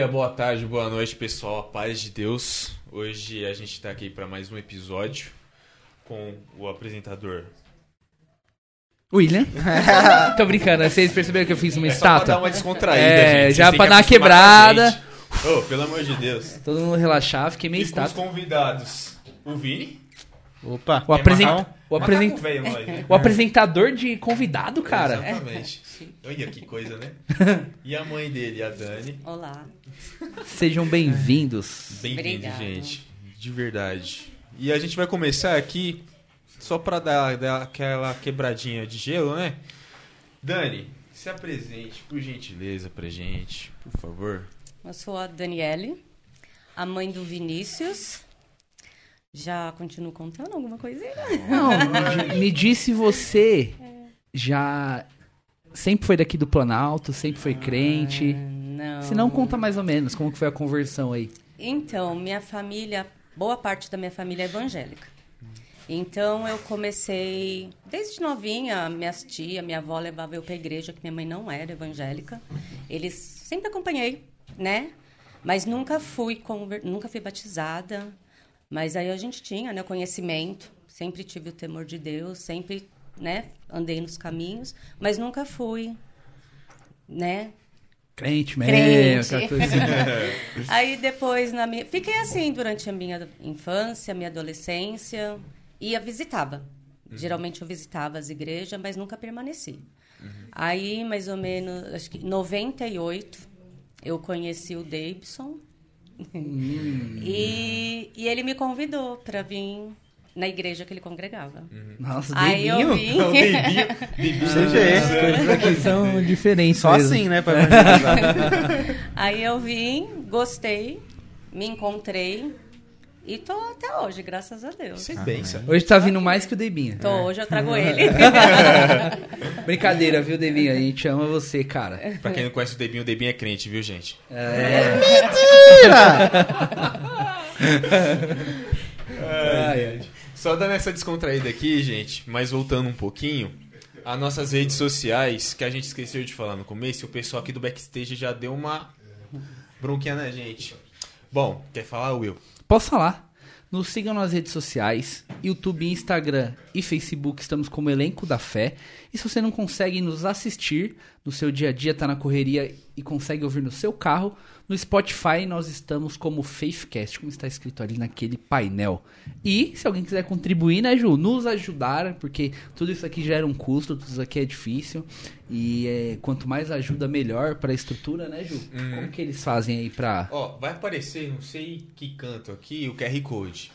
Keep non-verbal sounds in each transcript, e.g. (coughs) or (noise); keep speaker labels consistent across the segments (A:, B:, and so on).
A: dia, boa tarde, boa noite, pessoal. Paz de Deus. Hoje a gente está aqui para mais um episódio com o apresentador.
B: William. (laughs) Tô brincando, vocês perceberam que eu fiz uma
A: É só pra
B: estátua?
A: dar uma descontraída,
B: É,
A: gente.
B: Já pra
A: que
B: dar uma quebrada.
A: Ô, pelo amor de Deus.
B: Todo mundo relaxar, fiquei meio
A: E com os
B: estátua.
A: convidados. O Vini.
C: Opa.
B: O, apresen- o, apresen-
A: velho, (laughs)
B: o apresentador de convidado, cara.
A: Exatamente. Olha que coisa, né? (laughs) E a mãe dele, a Dani.
D: Olá.
B: Sejam bem-vindos.
A: Bem-vindo,
D: Obrigada.
A: gente. De verdade. E a gente vai começar aqui só pra dar, dar aquela quebradinha de gelo, né? Dani, se apresente, por gentileza, pra gente, por favor.
D: Eu sou a Daniele, a mãe do Vinícius. Já continuo contando alguma coisinha?
B: Não, me- disse você já sempre foi daqui do Planalto, sempre foi crente.
D: Não.
B: Se não, conta mais ou menos como que foi a conversão aí.
D: Então, minha família, boa parte da minha família é evangélica. Então, eu comecei, desde novinha, minhas tia, minha avó levava eu pra igreja, que minha mãe não era evangélica. Eles sempre acompanhei, né? Mas nunca fui, nunca fui batizada. Mas aí a gente tinha, né, conhecimento, sempre tive o temor de Deus, sempre, né, andei nos caminhos, mas nunca fui, né,
B: Crente mesmo. (laughs)
D: Aí depois, na minha... fiquei assim durante a minha infância, minha adolescência. Ia, visitava. Geralmente eu visitava as igrejas, mas nunca permaneci. Aí, mais ou menos, acho que em 98, eu conheci o Davidson. E, e ele me convidou para vir na igreja que ele congregava.
B: Nossa,
D: Aí eu vim. (laughs)
C: Você vê.
B: As coisas aqui são (laughs) diferentes
C: Só
B: mesmo.
C: assim, né? Pra. (laughs)
D: Aí eu vim, gostei, me encontrei e tô até hoje, graças a Deus.
A: Isso é bênção.
B: Hoje tá vindo mais que o Debinha.
D: Tô, hoje eu trago (laughs) ele. (laughs)
B: Brincadeira, viu, Debinha? A gente ama você, cara.
A: Pra quem não conhece o Debinho, o Debinho é crente, viu, gente? (laughs)
B: Ai, ai.
A: Só dando essa descontraída aqui, gente, mas voltando um pouquinho, as nossas redes sociais, que a gente esqueceu de falar no começo, e o pessoal aqui do backstage já deu uma bronquinha na gente. Bom, quer falar, Will?
B: Posso falar? Nos sigam nas redes sociais, YouTube, Instagram e Facebook, estamos como Elenco da Fé. E se você não consegue nos assistir no seu dia a dia, tá na correria e consegue ouvir no seu carro, no Spotify nós estamos como Faithcast, como está escrito ali naquele painel. E se alguém quiser contribuir, né, Ju, nos ajudar, porque tudo isso aqui gera um custo, tudo isso aqui é difícil. E é, quanto mais ajuda, melhor para a estrutura, né, Ju? Como que eles fazem aí pra...
A: Ó, vai aparecer, não sei que canto aqui, o QR Code.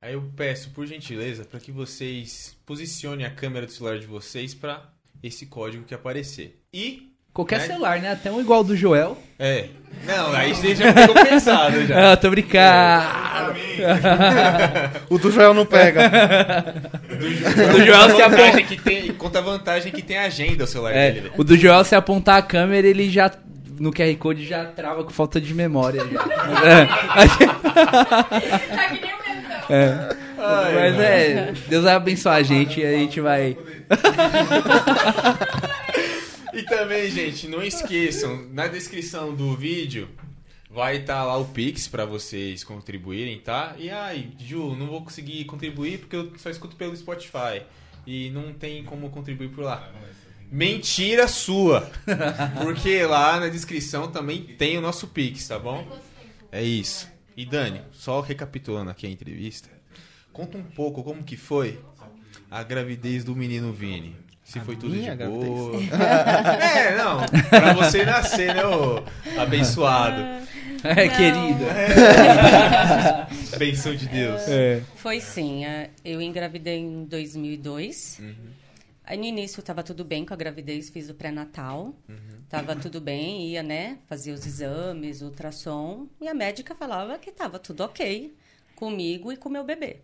A: Aí eu peço, por gentileza, para que vocês posicionem a câmera do celular de vocês para esse código que aparecer. E,
B: Qualquer
A: Né?
B: celular, né? Até um igual do Joel.
A: é, não, aí você já ficou pensado já. (laughs)
B: Ah, tô brincando. (laughs)
C: O do Joel não pega.
B: O do Joel se aponta.
A: que tem, conta a vantagem que tem agenda o celular dele,
B: É,
A: velho.
B: o do Joel se apontar a câmera, ele já no QR Code já trava com falta de memória. já. (laughs)
E: Tá que nem o mentão.
B: É. Mas é, Deus vai abençoar a gente e a gente vai.
A: E também, gente, não esqueçam, na descrição do vídeo vai estar lá o Pix pra vocês contribuírem, tá? E ai, Ju, não vou conseguir contribuir porque eu só escuto pelo Spotify e não tem como contribuir por lá. Mentira sua! Porque lá na descrição também tem o nosso Pix, tá bom? É isso. E Dani, só recapitulando aqui a entrevista, conta um pouco como que foi a gravidez do menino Vini. Se foi tudo de
C: minha
A: boa. (laughs) é, não. Pra você nascer, né, ô abençoado.
B: É,
D: Não.
B: querido. (laughs)
A: Benção de Deus.
B: É.
D: Foi sim. é, Eu engravidei em 2002. Aí no início tava tudo bem com a gravidez, fiz o pré-natal. Tava tudo bem, ia, né, fazer os exames, ultrassom. E a médica falava que tava tudo ok comigo e com o meu bebê.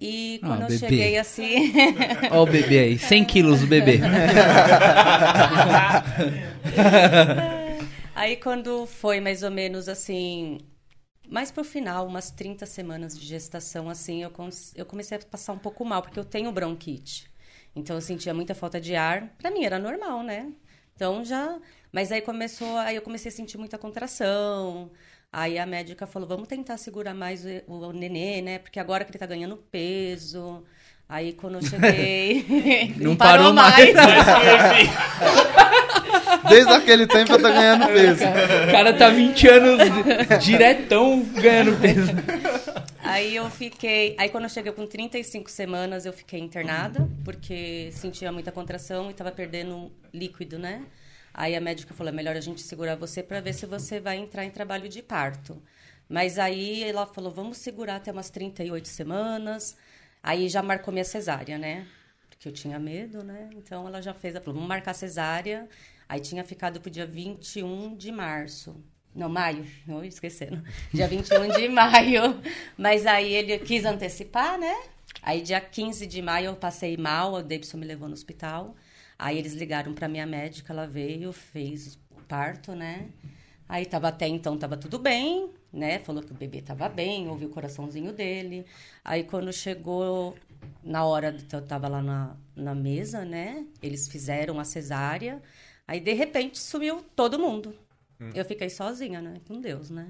D: E
B: Ah,
D: quando eu
B: bebê.
D: cheguei assim. (laughs)
B: Ó o bebê aí, 100 quilos o bebê. (laughs)
D: Aí quando foi mais ou menos assim, mais pro final, umas 30 semanas de gestação, assim, eu, eu comecei a passar um pouco mal, porque eu tenho bronquite. Então eu sentia muita falta de ar. Pra mim era normal, né? Então já. Mas aí começou, aí eu comecei a sentir muita contração. Aí a médica falou: vamos tentar segurar mais o, o nenê, né? Porque agora que ele tá ganhando peso. Aí quando eu cheguei. (laughs)
B: Não (laughs) parou mais. (laughs)
C: Desde aquele tempo eu tô ganhando peso.
B: O cara tá 20 anos diretão ganhando peso.
D: Aí eu fiquei. Aí quando eu cheguei com 35 semanas, eu fiquei internada, porque sentia muita contração e tava perdendo líquido, né? Aí a médica falou: é melhor a gente segurar você para ver se você vai entrar em trabalho de parto. Mas aí ela falou: vamos segurar até umas 38 semanas. Aí já marcou minha cesárea, né? Porque eu tinha medo, né? Então ela já fez, ela falou: vamos marcar cesárea. Aí tinha ficado pro dia 21 de março. Não, maio, não esquecendo. (laughs) Dia 21 de maio. Mas aí ele quis antecipar, né? Aí dia 15 de maio eu passei mal, o Davidson me levou no hospital. Aí eles ligaram para minha médica, ela veio, fez o parto, né? Aí tava até então tava tudo bem, né? Falou que o bebê tava bem, ouviu o coraçãozinho dele. Aí quando chegou na hora, eu tava lá na, na mesa, né? Eles fizeram a cesárea. Aí de repente sumiu todo mundo. Eu fiquei sozinha, né? Com Deus, né?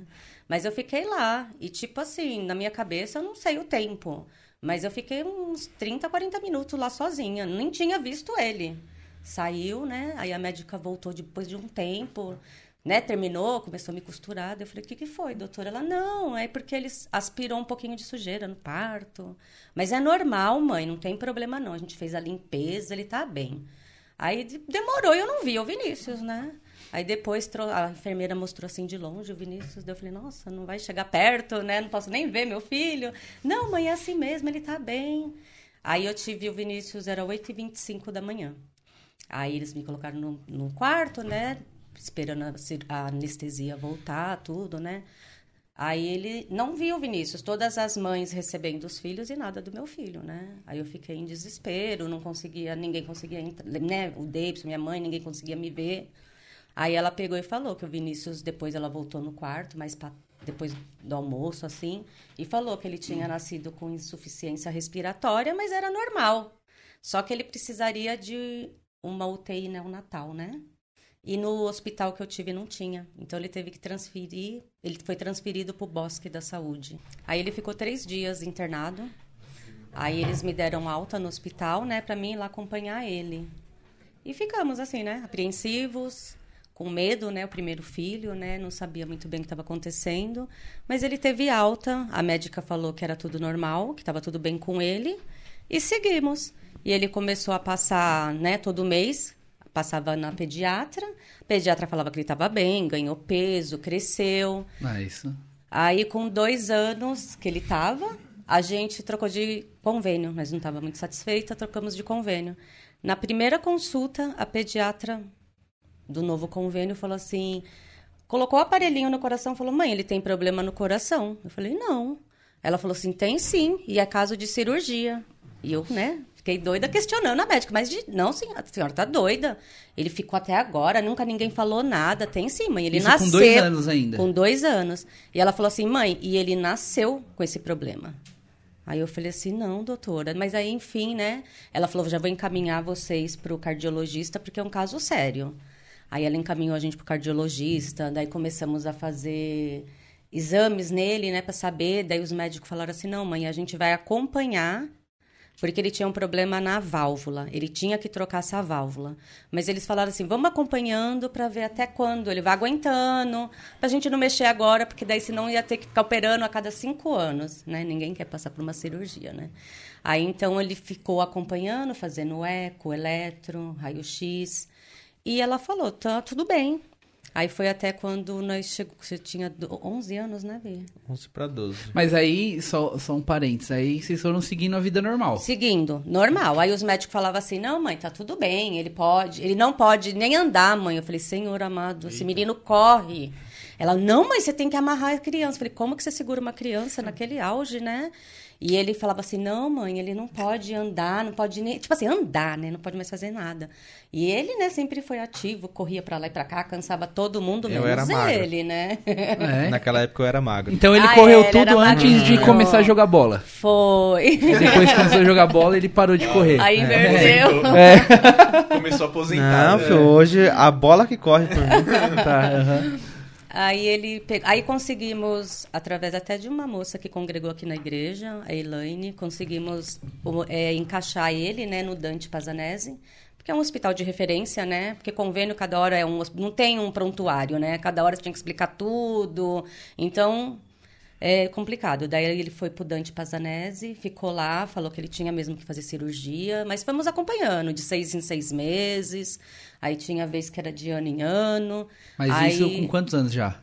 D: Mas eu fiquei lá. E, tipo assim, na minha cabeça eu não sei o tempo. Mas eu fiquei uns 30, 40 minutos lá sozinha. Nem tinha visto ele. Saiu, né? Aí a médica voltou depois de um tempo, né? Terminou, começou a me costurar. Eu falei, o que, que foi, doutora? Ela, não, é porque eles aspirou um pouquinho de sujeira no parto. Mas é normal, mãe, não tem problema não. A gente fez a limpeza, ele tá bem. Aí de- demorou e eu não vi o Vinícius, né? Aí depois a enfermeira mostrou assim de longe o Vinícius. Daí eu falei, nossa, não vai chegar perto, né? Não posso nem ver meu filho. Não, mãe, é assim mesmo, ele tá bem. Aí eu tive o Vinícius, era 8h25 da manhã. Aí eles me colocaram no, quarto, né? Esperando a, a anestesia voltar, tudo, né? Aí ele não viu o Vinícius, todas as mães recebendo os filhos e nada do meu filho, né? Aí eu fiquei em desespero, não conseguia, ninguém conseguia, né? O Davidson, minha mãe, ninguém conseguia me ver. Aí ela pegou e falou que o Vinícius, depois ela voltou no quarto, mas pa- depois do almoço, assim, e falou que ele tinha nascido com insuficiência respiratória, mas era normal. Só que ele precisaria de uma UTI neonatal, né? E no hospital que eu tive não tinha. Então ele teve que transferir. Ele foi transferido para o Bosque da Saúde. Aí ele ficou três dias internado. Aí eles me deram alta no hospital, né, para mim ir lá acompanhar ele. E ficamos assim, né, apreensivos, com medo, né, o primeiro filho, né, não sabia muito bem o que estava acontecendo. Mas ele teve alta. A médica falou que era tudo normal, que estava tudo bem com ele. E seguimos. E ele começou a passar, né, todo mês, passava na pediatra. A pediatra falava que ele estava bem, ganhou peso, cresceu.
B: Ah, isso.
D: Aí, com dois anos que ele estava, a gente trocou de convênio. Mas não estava muito satisfeita, trocamos de convênio. Na primeira consulta, a pediatra do novo convênio falou assim: colocou o aparelhinho no coração e falou: mãe, ele tem problema no coração. Eu falei: não. Ela falou assim: tem sim, e é caso de cirurgia. E eu, né, fiquei doida questionando a médica, mas de, não, senhora, a senhora tá doida. Ele ficou até agora, nunca ninguém falou nada. Tem sim, mãe, ele
B: Isso
D: nasceu.
B: com dois anos ainda.
D: Com dois anos. E ela falou assim, mãe, e ele nasceu com esse problema. Aí eu falei assim, não, doutora. Mas aí, enfim, né? Ela falou, já vou encaminhar vocês para o cardiologista, porque é um caso sério. Aí ela encaminhou a gente para o cardiologista, daí começamos a fazer exames nele, né, para saber. Daí os médicos falaram assim, não, mãe, a gente vai acompanhar porque ele tinha um problema na válvula. Ele tinha que trocar essa válvula. Mas eles falaram assim: vamos acompanhando para ver até quando ele vai aguentando, para a gente não mexer agora, porque daí senão ia ter que ficar operando a cada cinco anos, né? Ninguém quer passar por uma cirurgia, né? Aí então ele ficou acompanhando, fazendo eco, eletro, raio-x. E ela falou: tá tudo bem. Aí foi até quando nós chegamos. Você tinha do- 11 anos, né, Bia?
C: 11 pra 12.
B: Mas aí, só, só um parênteses, aí vocês foram seguindo a vida normal.
D: Seguindo, normal. Aí os médicos falavam assim: não, mãe, tá tudo bem, ele pode, ele não pode nem andar, mãe. Eu falei, senhor amado, esse menino corre. Ela, não, mas você tem que amarrar a criança. Eu falei, como que você segura uma criança naquele auge, né? E ele falava assim, não, mãe, ele não pode andar, não pode nem... Tipo assim, andar, né? Não pode mais fazer nada. E ele, né, sempre foi ativo, corria pra lá e pra cá, cansava todo mundo,
C: Eu
D: menos
C: era magro.
D: ele, né?
B: É.
C: Naquela época eu era magro.
B: Então ele
D: Ah,
B: correu
D: é,
B: tudo antes de começar a jogar bola.
D: Foi.
B: Depois que começou a jogar bola, ele parou de correr.
D: Aí inverteu. (laughs)
A: Começou a aposentar.
C: Não,
A: né?
C: filho, hoje a bola que corre por mim.
B: Tá, aham.
D: Aí ele aí conseguimos, através até de uma moça que congregou aqui na igreja, a Elaine, conseguimos é, encaixar ele né, no Dante Pazanese, porque é um hospital de referência, né? Porque convênio cada hora é um não tem um prontuário, né? Cada hora você tinha que explicar tudo. Então é complicado. Daí ele foi pro Dante Pazanese, ficou lá, falou que ele tinha mesmo que fazer cirurgia, mas fomos acompanhando de seis em seis meses. Aí tinha vez que era de ano em ano.
B: Mas
D: Aí-
B: isso com quantos anos já?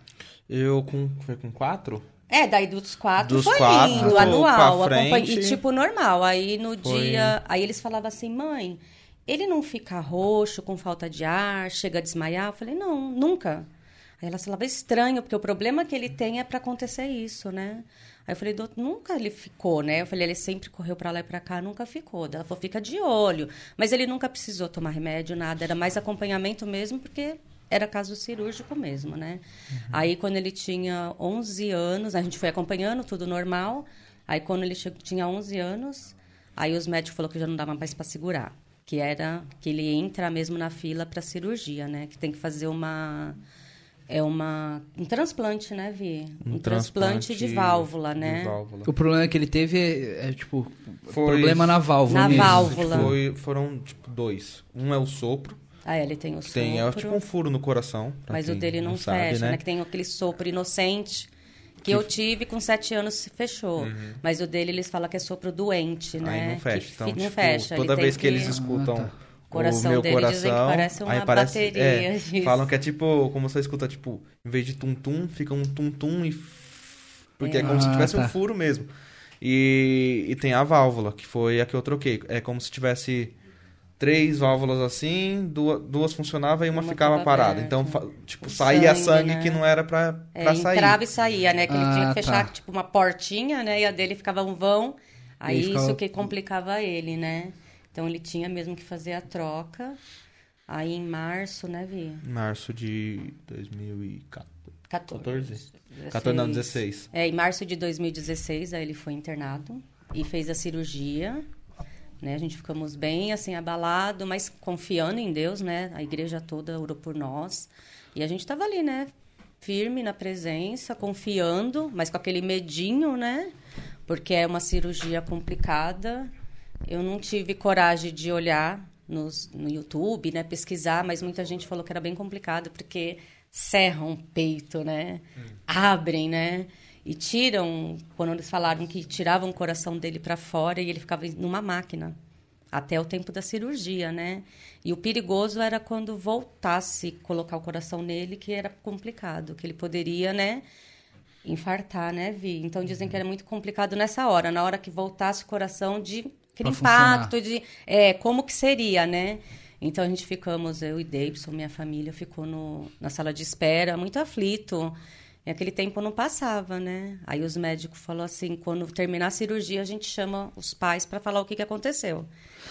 C: Eu com, foi com quatro?
D: É, daí dos quatro
C: Dos
D: foi
C: quatro,
D: lindo, anual.
C: frente.
D: E tipo, normal. Aí no
C: Foi.
D: dia. Aí eles falavam assim, mãe, ele não fica roxo, com falta de ar, chega a desmaiar? Eu falei, não, nunca. Ela falava, estranho, porque o problema que ele tem é pra acontecer isso, né? Aí eu falei, doutor, nunca ele ficou, né? Eu falei, ele sempre correu pra lá e pra cá, nunca ficou. Ela falou, fica de olho. Mas ele nunca precisou tomar remédio, nada. Era mais acompanhamento mesmo, porque era caso cirúrgico mesmo, né? Aí, quando ele tinha 11 anos, a gente foi acompanhando, tudo normal. Aí, quando ele tinha 11 anos, aí os médicos falaram que já não dava mais para segurar. Que era que ele entra mesmo na fila para cirurgia, né? Que tem que fazer uma... É uma... Um transplante, né, Vi? Um, transplante, de válvula, né?
C: De válvula.
B: O problema que ele teve é, é, tipo,
C: Foi-
B: problema na válvula
D: Na
B: mesmo.
D: válvula.
C: Foi, foram, tipo, dois. Um é o sopro,
D: Ah, ele tem o
C: que tem é,
D: sopro.
C: tipo um furo no coração.
D: Mas o dele não,
C: sabe,
D: fecha, né? Que tem aquele sopro inocente. Que, eu tive com sete anos se fechou. Mas o dele eles falam que é sopro doente, né?
C: Uhum. Aí não fecha.
D: Que
C: Então,
D: fi- não
C: tipo,
D: fecha.
C: toda
D: ele
C: vez
D: tem
C: que eles escutam
B: Ah, tá.
D: O coração
C: o meu
D: dele
C: coração,
D: dizem que parece uma
C: aí parece,
D: bateria
C: é, (laughs) falam que é tipo, como você escuta, tipo, em vez de tum-tum, fica um tum-tum e... Porque é, como se
B: Ah,
C: tivesse
B: tá.
C: um furo mesmo. E, e tem a válvula, que foi a que eu troquei. É como se tivesse três válvulas assim, duas, duas funcionavam e uma,
D: Uma
C: ficava parada.
D: aberta.
C: Então, fa- tipo,
D: O
C: saía
D: sangue,
C: sangue
D: né?
C: que não era pra,
D: É,
C: pra sair.
D: entrava e saía, né? Que ele tinha
B: Ah,
D: que fechar,
B: tá.
D: tipo, uma portinha, né? E a dele ficava um vão. Aí
B: ficava-
D: isso que complicava ele, né? Então ele tinha mesmo que fazer a troca. Aí em março, né, Vi?
C: Março de 2014.
D: 14.
C: 14, não, 16.
D: É, em março de 2016, aí ele foi internado e fez a cirurgia. Né? A gente ficamos bem, assim, abalado, mas confiando em Deus, né? A igreja toda orou por nós. E a gente estava ali, né? Firme na presença, confiando, mas com aquele medinho, né? Porque é uma cirurgia complicada. Eu não tive coragem de olhar nos, no YouTube, né? Pesquisar, mas muita gente falou que era bem complicado, porque serram o peito, né? Abrem, né? E tiram, quando eles falaram que tiravam o coração dele para fora e ele ficava numa máquina até o tempo da cirurgia, né? E o perigoso era quando voltasse colocar o coração nele, que era complicado, que ele poderia, né, infartar, né, Vi? Então dizem que era muito complicado nessa hora, na hora que voltasse o coração de aquele
B: funcionar.
D: impacto de é, como que seria, né? Então a gente ficamos, eu e Davidson, minha família ficou no, na sala de espera, muito aflito. E aquele tempo não passava, né? Aí os médicos falaram assim, quando terminar a cirurgia, a gente chama os pais para falar o que, que aconteceu.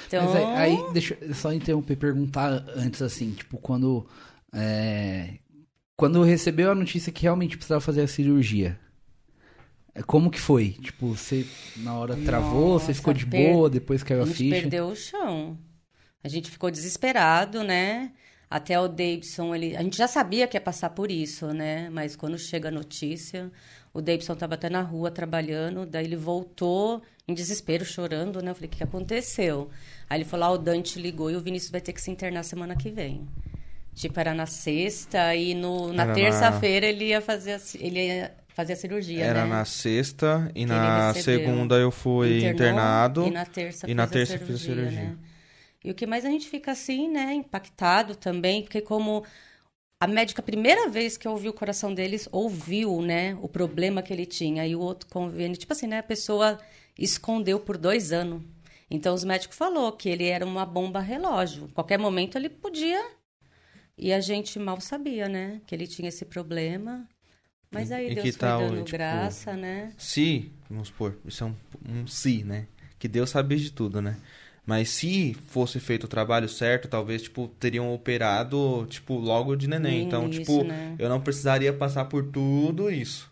D: Então,
B: Mas aí, deixa eu só interromper e perguntar antes, assim, tipo, quando. é, quando recebeu a notícia que realmente precisava fazer a cirurgia. É, Como que foi? Tipo, você na hora travou, você
D: Nossa,
B: ficou de
D: per-
B: boa, depois caiu
D: a
B: a
D: gente
B: ficha.
D: perdeu o chão. A gente ficou desesperado, né? Até o Davidson, ele, a gente já sabia que ia passar por isso, né? Mas quando chega a notícia, o Davidson estava até na rua trabalhando, daí ele voltou em desespero, chorando, né? Eu falei, o que que aconteceu? Aí ele falou, ah, o Dante ligou e o Vinícius vai ter que se internar semana que vem. Tipo, era na sexta e no, na terça-feira ele ia fazer ele ia fazer a cirurgia,
C: Era
D: né?
C: na sexta e
D: Que
C: na segunda eu fui
D: Internou,
C: internado.
D: E na terça,
C: e na terça
D: a
C: fiz a
D: cirurgia,
C: cirurgia.
D: Né? E o que mais a gente fica assim, né, impactado também, porque como a médica, a primeira vez que ouviu o coração deles, ouviu, né, o problema que ele tinha. E o outro convênio, tipo assim, né, a pessoa escondeu por dois anos. Então, os médicos falou que ele era uma bomba relógio. Qualquer momento ele podia. E a gente mal sabia, né, que ele tinha esse problema. Mas aí
C: em
D: Deus
C: que
D: foi
C: tal,
D: dando
C: tipo,
D: graça, né?
C: Se, vamos supor, isso é um, um se, né? Que Deus sabe de tudo, né? Mas se fosse feito o trabalho certo, talvez, tipo, teriam operado, tipo, logo de neném. Então,
D: início,
C: tipo,
D: né?
C: eu não precisaria passar por tudo isso.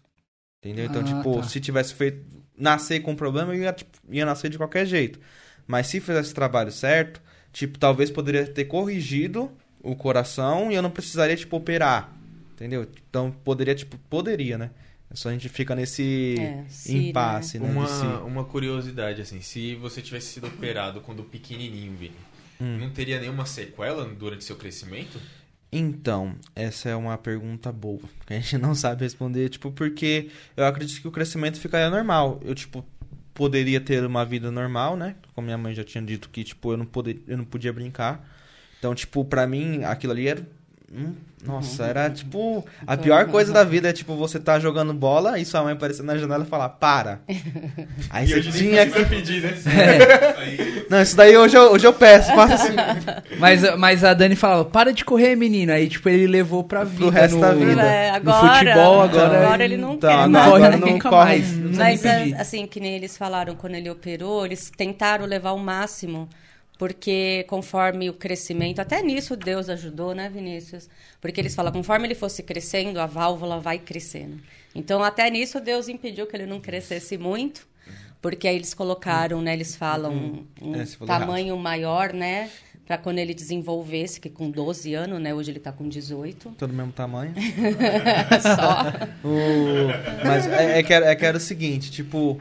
C: Entendeu? Então,
B: Ah,
C: tipo,
B: tá.
C: se tivesse feito. Nascer com problema, eu ia, tipo, ia nascer de qualquer jeito. Mas se fizesse o trabalho certo, tipo, talvez poderia ter corrigido o coração e eu não precisaria, tipo, operar. Entendeu? Então, poderia, tipo, poderia, né? É só a gente fica nesse
D: É, se,
C: impasse, né?
A: Uma,
C: de si.
A: uma curiosidade, assim, se você tivesse sido operado quando pequenininho, Vini,
C: Hum.
A: não teria nenhuma sequela durante seu crescimento?
C: Então, essa é uma pergunta boa, que a gente não sabe responder, tipo, porque eu acredito que o crescimento ficaria normal. Eu, tipo, poderia ter uma vida normal, né? Como minha mãe já tinha dito que, tipo, eu não, poder, eu não podia brincar. Então, tipo, pra mim, aquilo ali era... hum, nossa, era, tipo... A pior coisa da vida é, tipo, você tá jogando bola e sua mãe aparecer na janela e falar, para. (laughs) Aí você tinha que...
A: pedir, né?
C: Não, isso daí hoje eu, hoje eu peço, faça assim. (laughs)
B: Mas, mas a Dani falava, para de correr, menino. Aí, tipo, ele levou pra vida.
C: resto
B: no,
C: da vida.
D: É,
B: no
D: agora,
B: futebol, agora...
D: agora ele não
C: Então,
D: quer
C: agora
D: mais.
C: agora
B: Corre
C: não
B: nunca
C: corre.
B: Não
D: Mas, é, assim, que nem eles falaram quando ele operou, eles tentaram levar o máximo, porque conforme o crescimento, até nisso Deus ajudou, né, Vinícius? Porque eles falam, conforme ele fosse crescendo, a válvula vai crescendo. Então, até nisso Deus impediu que ele não crescesse muito, porque aí eles colocaram, né, eles falam um
C: É,
D: tamanho maior, né, para quando ele desenvolvesse, que com 12 anos, né, hoje ele tá com 18.
C: Todo mesmo tamanho. (laughs)
D: Só. (laughs)
C: O- Mas é, é que é que era o seguinte, tipo,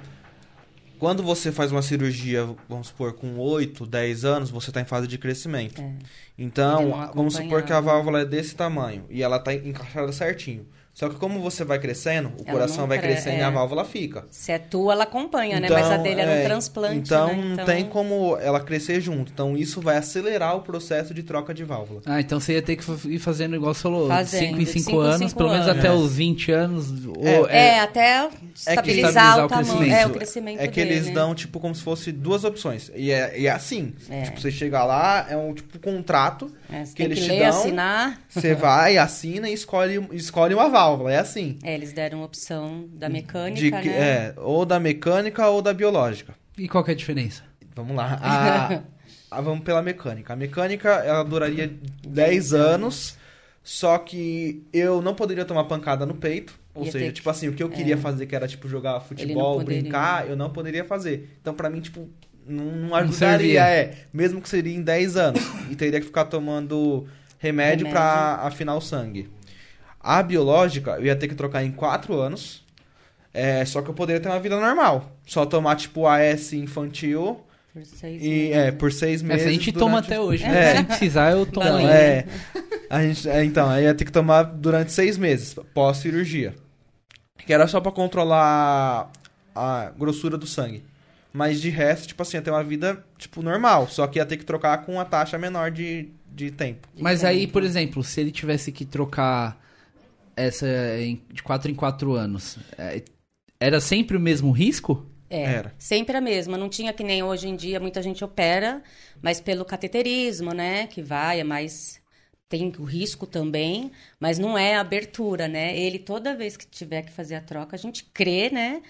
C: quando você faz uma cirurgia, vamos supor, com 8, 10 anos, você está em fase de crescimento.
D: É.
C: Então, vamos supor que a válvula é desse tamanho e ela está encaixada certinho. Só que como você vai crescendo, o
D: Ela
C: coração vai
D: cre-
C: crescendo e
D: é.
C: a válvula fica.
D: Se é tua, ela acompanha, né? Mas a dele era um
C: é,
D: transplante,
C: Então,
D: né?
C: não tem como ela crescer junto. Então, isso vai acelerar o processo de troca de válvula.
B: Ah, então você ia ter que ir fazendo igual você falou,
D: Fazendo,
B: 5 em
D: de
B: 5
D: cinco em
B: anos,
D: cinco
B: pelo menos
D: anos.
B: até
C: É.
B: os 20 anos. ou-
C: É,
D: É, até estabilizar,
B: estabilizar
D: o
B: o
D: tamanho.
B: crescimento.
D: É, o crescimento
C: É que eles
D: dele.
C: dão, tipo, como se fosse duas opções. E é, e é assim.
D: É.
C: Tipo, você chega lá, é um tipo contrato.
D: É,
C: que
D: tem
C: eles
D: que
C: te
D: ler,
C: dão.
D: assinar.
C: Você vai, assina e escolhe, escolhe uma válvula. É assim.
D: É, eles deram opção da mecânica,
C: De que-
D: né?
C: É, ou da mecânica ou da biológica.
B: E qual que é a diferença?
C: Vamos lá. A, (laughs) a- vamos pela mecânica. A mecânica, ela duraria 10 anos. Só que eu não poderia tomar pancada no peito. Ou
D: Ia
C: seja, tipo assim, o que eu queria fazer, que era, tipo, jogar futebol, brincar, eu não poderia fazer. Então, pra mim, tipo, não, não ajudaria, é. Mesmo que seria em 10 anos. e teria que ficar tomando remédio,
D: Remédio.
C: pra afinar o sangue. A biológica, eu ia ter que trocar em 4 anos. É, só que eu poderia ter uma vida normal. Só tomar, tipo, AS infantil
D: Por seis
C: e,
D: meses.
C: é, por seis meses.
B: Essa a gente toma
C: durante-
B: até hoje,
C: É.
B: né? Se precisar, eu tomo.
D: Não.
C: É. A gente, é, então, aí ia ter que tomar durante seis meses, pós-cirurgia. Que era só pra controlar a grossura do sangue. Mas de resto, tipo assim, ia ter uma vida, tipo, normal. Só que ia ter que trocar com uma taxa menor de, de tempo.
B: Mas aí, por exemplo, se ele tivesse que trocar essa em- de 4 em 4 anos, é, era sempre o mesmo risco?
D: É,
C: Era.
D: sempre a mesma. Não tinha que nem hoje em dia, muita gente opera, mas pelo cateterismo, né? Que vai, é mais. Tem o risco também, mas não é a abertura, né? Ele, toda vez que tiver que fazer a troca, a gente crê, né?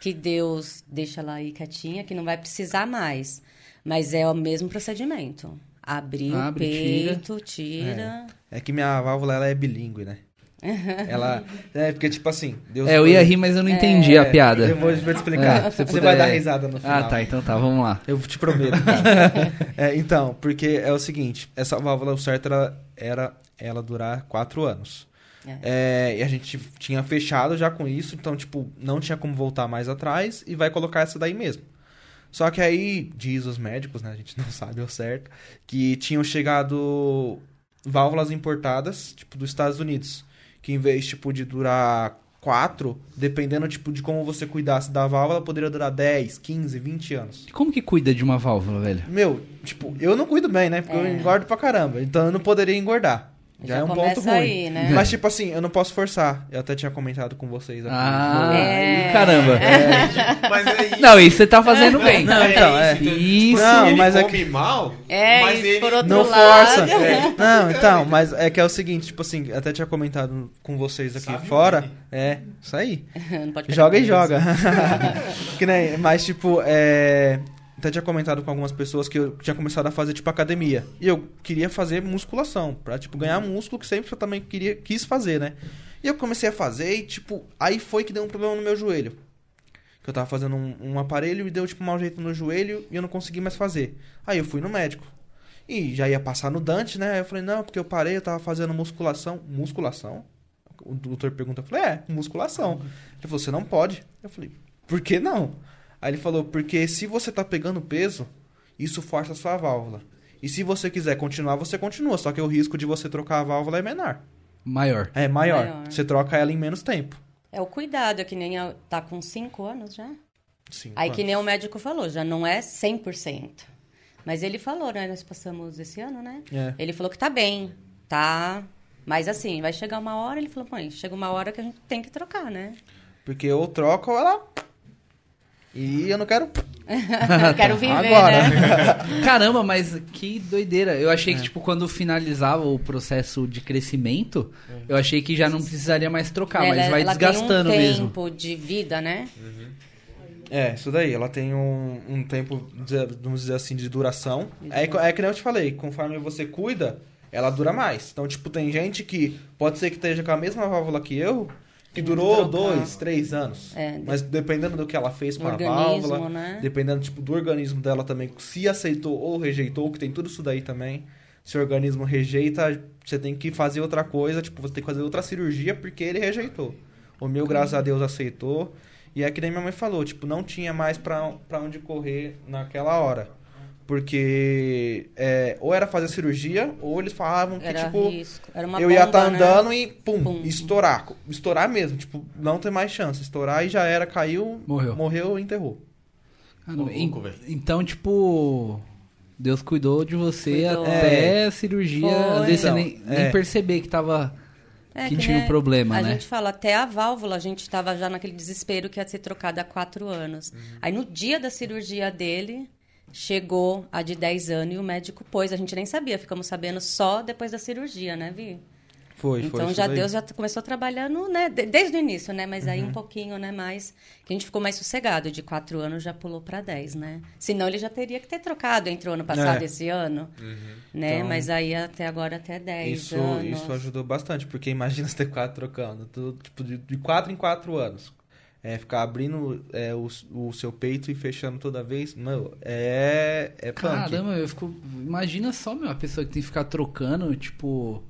D: Que Deus deixa ela aí quietinha, que não vai precisar mais. Mas é o mesmo procedimento. Abrir
B: Abre,
D: o
B: tira.
D: peito, tira.
C: É que minha válvula, ela é bilíngue, né? (laughs) ela... É, porque, tipo assim... Deus
B: É, eu ia rir, mas eu não entendi a piada.
C: Eu vou, vou te explicar.
B: É,
C: você
B: puder-
C: vai dar risada no final.
B: Ah, tá, então tá, vamos lá.
C: Eu te prometo. (laughs) É, então, porque é o seguinte, essa válvula, o certo era, era ela durar quatro anos. É, e a gente tinha fechado já com isso, então, tipo, não tinha como voltar mais atrás e vai colocar essa daí mesmo. Só que aí, diz os médicos, né, a gente não (laughs) sabe ao certo, que tinham chegado válvulas importadas, tipo, dos Estados Unidos, que em vez, tipo, de durar quatro, dependendo, tipo, de como você cuidasse da válvula, poderia durar 10, 15, 20 anos.
B: Como que cuida de uma válvula, velho?
C: Meu, tipo, eu não cuido bem, né? Porque eu
D: É.
C: engordo pra caramba. Então eu não poderia engordar. Já,
D: Já
C: é um ponto ruim.
D: aí, né?
C: Mas, tipo assim, eu não posso forçar. Eu até tinha comentado com vocês aqui.
B: Ah,
D: É.
B: caramba.
A: Mas é isso.
B: Não, isso você tá fazendo bem.
C: Não, então, é.
A: Tipo,
B: Isso.
C: Não,
A: ele
C: mas é
A: come mal,
D: É,
A: mas ele...
D: por outro
C: Não
D: lado...
C: força. É. Não, então, mas é que é o seguinte, tipo assim, até tinha comentado com vocês aqui
A: Sabe
C: fora.
A: bem.
C: É, isso aí. (laughs)
D: Não
C: Joga e joga. (laughs) que nem, mas tipo, é. Até tinha comentado com algumas pessoas que eu tinha começado a fazer, tipo, academia. E eu queria fazer musculação, pra, tipo, ganhar músculo, que sempre eu também queria, quis fazer, né? E eu comecei a fazer e, tipo, aí foi que deu um problema no meu joelho. Que eu tava fazendo um, um aparelho e deu, tipo, um mau jeito no joelho e eu não consegui mais fazer. Aí eu fui no médico. E já ia passar no Dante, né? Aí eu falei, não, porque eu parei, eu tava fazendo musculação. Musculação? O doutor pergunta, eu falei, é, musculação. Ele falou, você não pode. Eu falei, por que não? Aí ele falou, porque se você tá pegando peso, isso força a sua válvula. E se você quiser continuar, você continua. Só que o risco de você trocar a válvula é menor.
B: Maior.
C: É maior.
D: Maior.
C: Você troca ela em menos tempo.
D: É o cuidado, é que nem... A... Tá com 5 anos já?
C: Sim.
D: Aí que nem o médico falou, já não é 100%. Mas ele falou, né? Nós passamos esse ano, né?
C: É.
D: Ele falou que tá bem, tá... Mas assim, vai chegar uma hora, ele falou, mãe, chega uma hora que a gente tem que trocar, né?
C: Porque eu troco ou ela... E eu não quero... (laughs)
D: Eu quero viver,
C: Agora.
D: né? (laughs)
B: Caramba, mas que doideira. Eu achei que, tipo, quando finalizava o processo de crescimento, eu achei que já não precisaria mais trocar,
D: Ela-
B: mas vai
D: ela
B: desgastando
D: tem um
B: mesmo.
D: tempo de vida, né?
C: É, isso daí. Ela tem um, um tempo, de- vamos dizer assim, de duração. É, é que nem eu te falei, conforme você cuida, ela dura mais. Então, tipo, tem gente que pode ser que esteja com a mesma válvula que eu, que durou
D: trocar.
C: dois, três anos.
D: É,
C: Mas dependendo do que ela fez com a válvula,
D: né?
C: dependendo tipo, do organismo dela também, se aceitou ou rejeitou, que tem tudo isso daí também. Se o organismo rejeita, você tem que fazer outra coisa, tipo, você tem que fazer outra cirurgia porque ele rejeitou. O meu, graças a Deus, aceitou. E é que nem minha mãe falou, tipo, não tinha mais pra, pra onde correr naquela hora. Porque é, ou era fazer cirurgia, ou eles falavam que,
D: Era
C: tipo,
D: risco. Era uma
C: eu ia estar
D: bomba, né?
C: andando e pum,
D: Pum.
C: estourar. Estourar mesmo, tipo, não ter mais chance. Estourar e já era, caiu,
B: Morreu.
C: morreu enterrou.
B: Caramba,
A: Ô,
B: en-
A: louco, velho.
B: então, tipo, Deus cuidou de você
D: Cuidou.
B: até a cirurgia.
D: Foi.
B: Às vezes
C: Então,
B: você nem,
C: é.
B: nem perceber que tava.
D: É,
B: que tinha
D: nem
B: um problema,
D: a
B: né?
D: gente fala, até a válvula, a gente estava já naquele desespero que ia ser trocada há quatro anos.
C: Uhum.
D: Aí no dia da cirurgia dele, chegou a de 10 anos e o médico pôs. A gente nem sabia, ficamos sabendo só depois da cirurgia, né, Vi?
C: Foi, foi.
D: Então já
C: daí. Uhum.
D: Deus já começou trabalhando, né, de- desde o início, né? Mas aí um pouquinho, né, mais que a gente ficou mais sossegado. De quatro anos já pulou para 10, né? Senão ele já teria que ter trocado entre o ano passado
C: É.
D: e esse ano, né?
C: Então,
D: Mas aí até agora até 10
C: Isso,
D: anos.
C: isso ajudou bastante, porque imagina (laughs) você ter quatro trocando. Tipo, de, de quatro em quatro anos. É, ficar abrindo é, o, o seu peito e fechando toda vez, meu, é, é punk.
B: Caramba, eu fico. Imagina só, meu, a pessoa que tem que ficar trocando, tipo.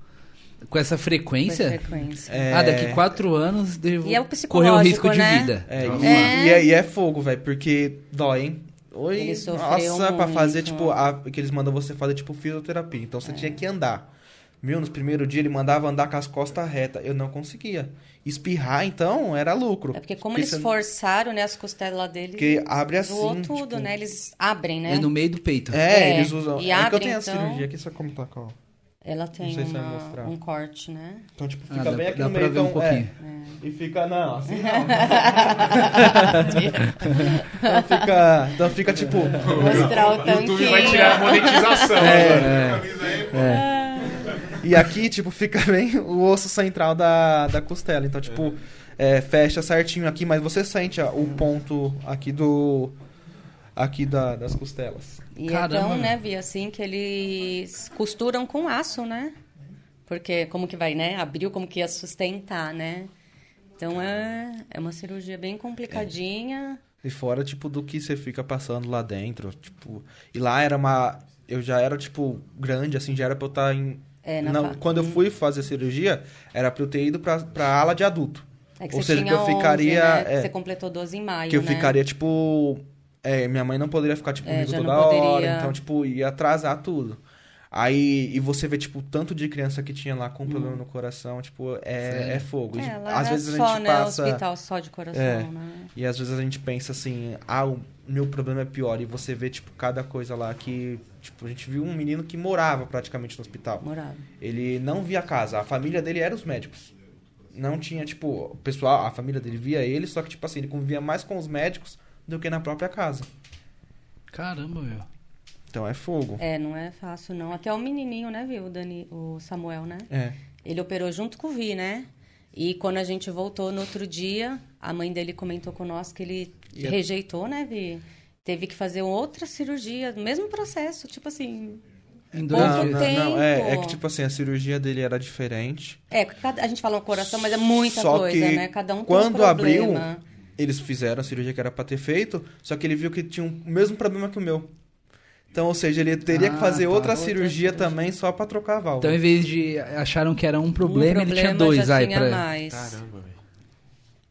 B: Com essa
D: Com
B: frequência.
D: frequência.
C: É,
B: Ah, daqui quatro anos devo
D: E é o
B: correr o risco
D: psicológico,
B: de
D: né?
B: vida.
C: É,
B: Vamos
C: e, e é, e é fogo, velho, porque dói, hein? Oi, nossa, pra fazer, tipo, a, que eles mandam você fazer, tipo, fisioterapia. Então você tinha que andar. Meu, nos primeiros dias ele mandava andar com as costas retas. Eu não conseguia. Espirrar, então, era lucro.
D: É porque como
C: Porque
D: eles
C: você-
D: forçaram, né, as costelas dele,
C: Porque abre assim,
D: tudo,
C: tipo,
D: né? Eles abrem, né?
B: É no meio do peito.
C: É,
D: É,
C: eles usam.
D: e
C: é que eu tenho a
D: então-
C: cirurgia aqui, só como tá, ó.
D: Ela tem
C: sei se vai
D: uma-
C: mostrar.
D: um corte, né?
C: Então, tipo,
B: Ah,
C: fica
B: dá,
C: bem aqui
B: dá
C: no
B: pra
C: meio,
B: ver um
C: então,
B: pouquinho.
C: é. E fica, não, assim não. (laughs) então fica, então fica tipo,
D: Mostrar o
A: O YouTube vai
D: tanquinho.
A: tirar a monetização
C: É,
A: agora.
C: E aqui, tipo, fica (laughs) bem o osso central da, da costela. Então, tipo, é, fecha certinho aqui, mas você sente ó, o ponto aqui do, aqui da, das costelas.
D: E
B: Caramba,
D: então, né, vi assim que eles costuram com aço, né? Porque como que vai, né? Abriu como que ia sustentar, né? Então é, é uma cirurgia bem complicadinha.
C: E fora, tipo, do que você fica passando lá dentro, tipo... E lá era uma... Eu já era, tipo, grande, assim, já era pra eu estar em...
D: É, na
C: Não, quando eu fui fazer cirurgia, era pra eu ter ido pra, pra ala de adulto.
D: É que
C: Ou
D: você
C: seja,
D: tinha
C: que eu ficaria,
D: 11, né?
C: é.
D: Você completou 12 em maio,
C: que eu
D: né?
C: ficaria, tipo... É, minha mãe não poderia ficar, tipo,
D: É,
C: comigo
D: já
C: toda hora.
D: poderia.
C: Então, tipo, ia atrasar tudo. Aí, e você vê, tipo, tanto de criança que tinha lá com problema no coração, tipo, é, é fogo. E,
D: É, ela
C: às
D: era
C: vezes a
D: só,
C: gente
D: né,
C: passa.
D: hospital só de coração,
C: É.
D: né?
C: E às vezes a gente pensa assim, ah, o meu problema é pior. E você vê, tipo, cada coisa lá que. Tipo, a gente viu um menino que morava praticamente no hospital.
D: Morava.
C: Ele não via casa. A família dele era os médicos. Não tinha, tipo, o pessoal, a família dele via ele, só que, tipo assim, ele convivia mais com os médicos do que na própria casa.
B: Caramba, meu.
C: Então é fogo.
D: É, não é fácil, não. Até o menininho, né, viu, o, Dani, o Samuel, né?
C: É.
D: Ele operou junto com o Vi, né? E quando a gente voltou no outro dia, a mãe dele comentou com nós que ele
C: E a-
D: rejeitou, né, Vi? Teve que fazer outra cirurgia, mesmo processo, tipo assim.
B: Em dois
C: Não,
B: dias.
C: não,
D: tempo.
C: não, é, é que, tipo assim, a cirurgia dele era diferente.
D: É, cada- a gente fala um coração, mas é muita
C: Só
D: coisa,
C: que
D: né? Cada um
C: quando
D: tem um
C: abriu. Eles fizeram a cirurgia que era pra ter feito, só que ele viu que tinha o mesmo problema que o meu. Então, ou seja, ele teria
B: Ah,
C: que fazer
B: tá.
C: outra,
D: Outra
C: cirurgia,
D: cirurgia.
C: também só pra trocar a válvula.
B: Então, em vez de acharam que era um problema,
D: um
B: ele
D: problema
B: tinha dois.
D: já
B: aí,
D: mais.
A: Caramba, velho.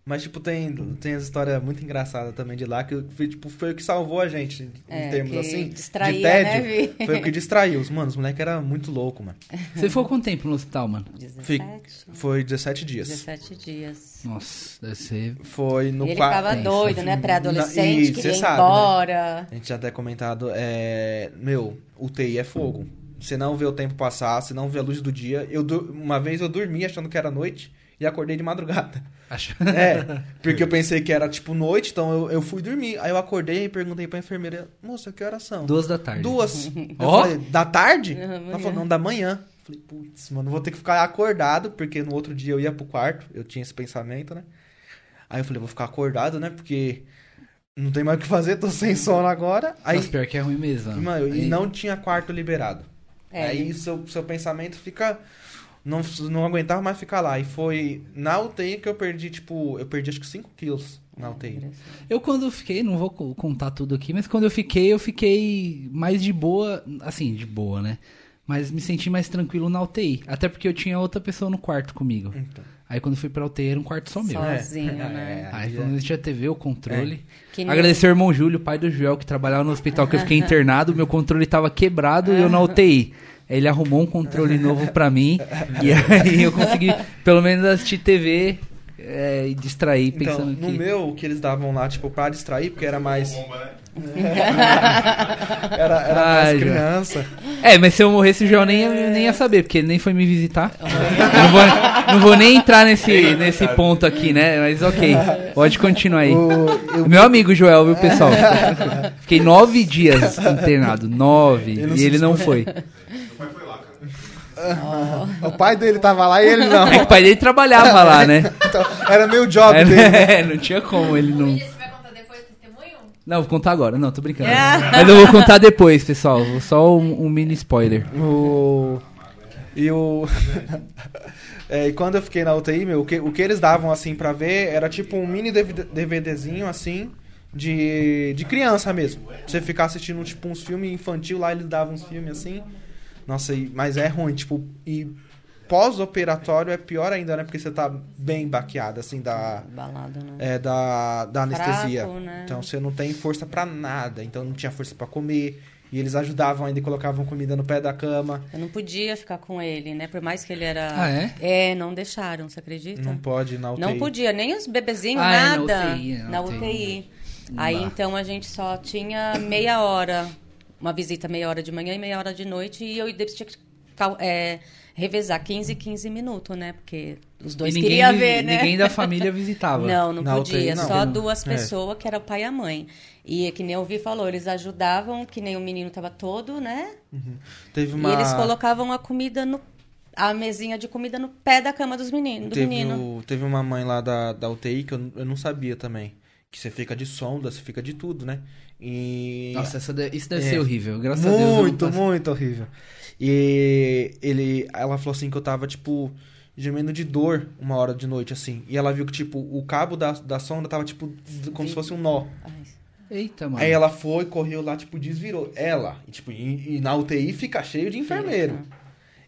C: Mas, tipo, tem, tem as histórias muito engraçadas também de lá, que foi, tipo, foi o que salvou a gente, em
D: É,
C: termos
D: que
C: assim,
D: distraía,
C: de tédio.
D: né,
C: foi o que distraiu. Os, mano, os moleques eram muito loucos, mano. (laughs)
B: Você ficou quanto tempo no hospital, mano?
D: 17,
C: Foi 17 dias.
D: 17 dias.
B: Nossa, deve ser.
C: Foi no
D: ele
C: quarto.
D: ficava
B: tenso.
D: doido, né? Pré-adolescente,
C: e
D: queria ir
C: sabe, né?
D: embora.
C: A gente já até comentado, é... Meu, UTI é fogo. Você não vê o tempo passar, você não vê a luz do dia. Eu Uma vez eu dormi achando que era noite e acordei de madrugada. (laughs)
B: Acho...
C: É, (laughs) porque eu pensei que era tipo noite, então eu, eu fui dormir. Aí eu acordei e perguntei pra enfermeira, moça, que horas são?
B: Duas da tarde.
C: Duas. (laughs) Eu
B: Ó.
C: falei, da tarde? Ela falou, não, da manhã. Eu Falei, putz, mano, vou ter que ficar acordado, porque no outro dia eu ia pro quarto, eu tinha esse pensamento, né? Aí eu falei, vou ficar acordado, né? Porque não tem mais o que fazer, tô sem sono agora. Aí,
B: Mas pior que é ruim mesmo.
C: mano, e
B: Aí-
C: não tinha quarto liberado.
D: É.
C: Aí seu, seu pensamento fica. Não, não aguentava mais ficar lá. E foi na UTI que eu perdi, tipo, eu perdi acho que 5 quilos na UTI.
B: Eu quando fiquei, não vou co- contar tudo aqui, mas quando eu fiquei, eu fiquei mais de boa, assim, de boa, né? Mas me senti mais tranquilo na UTI. Até porque eu tinha outra pessoa no quarto comigo.
C: Então.
B: Aí quando eu fui pra UTI era um quarto só meu.
D: Sozinho,
C: É,
D: né?
C: é.
B: Aí pelo menos tinha TV, o controle.
D: Nem-
B: Agradecer ao irmão Júlio, pai do Joel, que trabalhava no hospital que eu fiquei (laughs) internado. Meu controle tava quebrado e eu na (laughs) UTI. Ele arrumou um controle novo pra mim. e (laughs) aí eu consegui, pelo menos, assistir TV é, e distrair
C: Então,
B: pensando
C: no
B: que...
C: meu, o que eles davam lá, tipo, pra distrair, porque era mais.
A: Né? (laughs)
C: Era, era
B: Ai,
C: mais
B: já.
C: criança.
B: É, mas se eu morresse o Joel nem, ia- nem ia saber, porque ele nem foi me visitar. não, vou, não vou nem entrar nesse, nesse ponto aqui, né? Mas ok, pode continuar aí.
C: O, eu-
B: Meu amigo Joel, viu, pessoal? (laughs) Fiquei nove dias internado, nove,
C: Ele
B: e ele não foi.
A: Meu pai foi lá, cara. (laughs)
C: o pai dele tava lá e ele não.
B: É que o pai dele trabalhava lá, né? (laughs)
C: Então, era meio job (laughs)
B: É,
C: dele.
B: né? não tinha como ele não...
E: Você vai contar depois o testemunho?
B: Não, vou contar agora. Não, tô brincando. Mas eu vou contar depois, pessoal. Só um, um mini spoiler.
C: O... E o. É, e quando eu fiquei na UTI, meu, o que, o que eles davam assim pra ver era tipo um mini DVD DVDzinho assim. De, de criança mesmo. Pra você ficar assistindo tipo uns filmes infantil lá, eles davam uns filmes assim. Nossa, mas é ruim, tipo, e pós-operatório é pior ainda, né? Porque você tá bem baqueado, assim, da,
D: Balado, né?
C: é, da, da anestesia.
D: Fraco, né?
C: Então você não tem força pra nada. Então não tinha força pra comer. E eles ajudavam ainda e colocavam comida no pé da cama.
D: Eu não podia ficar com ele, né? Por mais que ele era.
B: Ah, é?
D: É, não deixaram, você acredita?
C: Não pode na UTI.
D: Não podia, nem os bebezinhos,
B: Ah, é, na
D: nada.
B: UTI, é, na
D: na
B: UTI.
D: UTI.
B: Não
D: Aí então a gente só tinha meia hora, uma visita meia hora de manhã e meia hora de noite, e eu e Debs tinha que é, revezar 15, 15 minutos, né? Porque os dois
B: ninguém,
D: queriam ver, né?
B: ninguém da família visitava. (laughs)
D: Não, não podia.
C: UTI, não.
D: Só duas
C: É.
D: pessoas, que era o pai e a mãe. E que nem o Vi falou, eles ajudavam, que nem o menino tava todo, né?
C: Teve uma.
D: E eles colocavam a comida no. A mesinha de comida no pé da cama dos meninos, do
C: teve,
D: menino.
C: o- teve uma mãe lá da, da UTI que eu, eu não sabia também. Que você fica de sonda, você fica de tudo, né? E.
B: Nossa, de- isso deve
C: É.
B: ser horrível. Graças a Deus.
C: Muito, muito horrível. E ele, ela falou assim que eu tava, tipo, gemendo de dor uma hora de noite, assim. E ela viu que, tipo, o cabo da, da sonda tava, tipo, como se fosse um nó.
D: Ai,
B: Eita, mano.
C: Aí ela foi, correu lá, tipo, desvirou. Ela, e, tipo, e, e na UTI fica cheio de enfermeiro.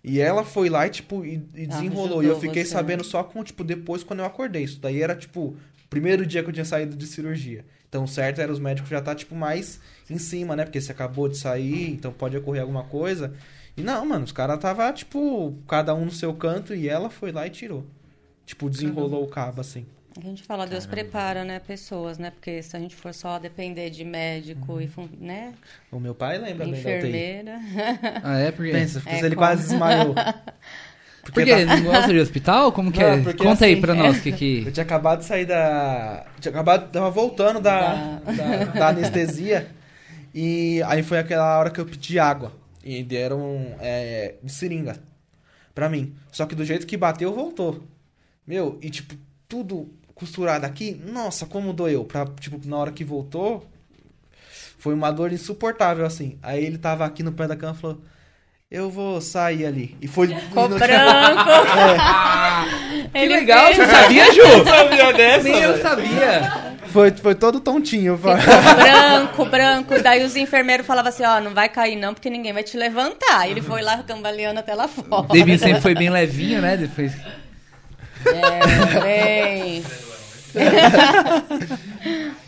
C: E ela foi lá e, tipo, e, e desenrolou. E eu fiquei
D: você,
C: sabendo só com, tipo, depois quando eu acordei. Isso daí era, tipo, o primeiro dia que eu tinha saído de cirurgia. Então, certo era os médicos já tá, tipo, mais em cima, né? Porque você acabou de sair, então pode ocorrer alguma coisa. E não, mano, os caras tava, tipo, cada um no seu canto e ela foi lá e tirou. Tipo, desenrolou o cabo, assim.
D: A gente fala, Deus prepara, né, pessoas, né? Porque se a gente for só depender de médico e, fun- né,
C: O meu pai lembra bem da UTI.
D: enfermeira.
B: Ah, é? Por quê?
C: Pensa, porque
D: É,
C: ele
D: como?
C: quase desmaiou. (laughs)
B: Por quê? Não gosta de hospital? Como que
C: Não,
B: é?
C: porque
B: Conta aí
C: assim,
B: pra
C: é.
B: nós o que
C: Eu
B: que...
C: tinha acabado de sair da. Tinha acabado. Tava voltando da, da, da anestesia. E aí foi aquela hora que eu pedi água. E deram é, de seringa pra mim. Só que do jeito que bateu, voltou. Meu, e tipo, tudo costurado aqui. Nossa, como doeu. Pra, tipo, na hora que voltou, foi uma dor insuportável, assim. Aí ele tava aqui no pé da cama e falou. Eu vou sair ali. E foi.
D: Ficou branco. (laughs) (laughs)
B: Que legal, você sabia, Ju? (laughs)
C: sabia dessa?
B: Nem eu sabia.
C: Foi, foi todo tontinho.
D: Ficou branco, branco. Daí os enfermeiros falavam assim, ó, não vai cair não, porque ninguém vai te levantar. Ele foi lá cambaleando até lá fora.
B: David sempre foi bem levinho, né? Depois...
D: É, bem...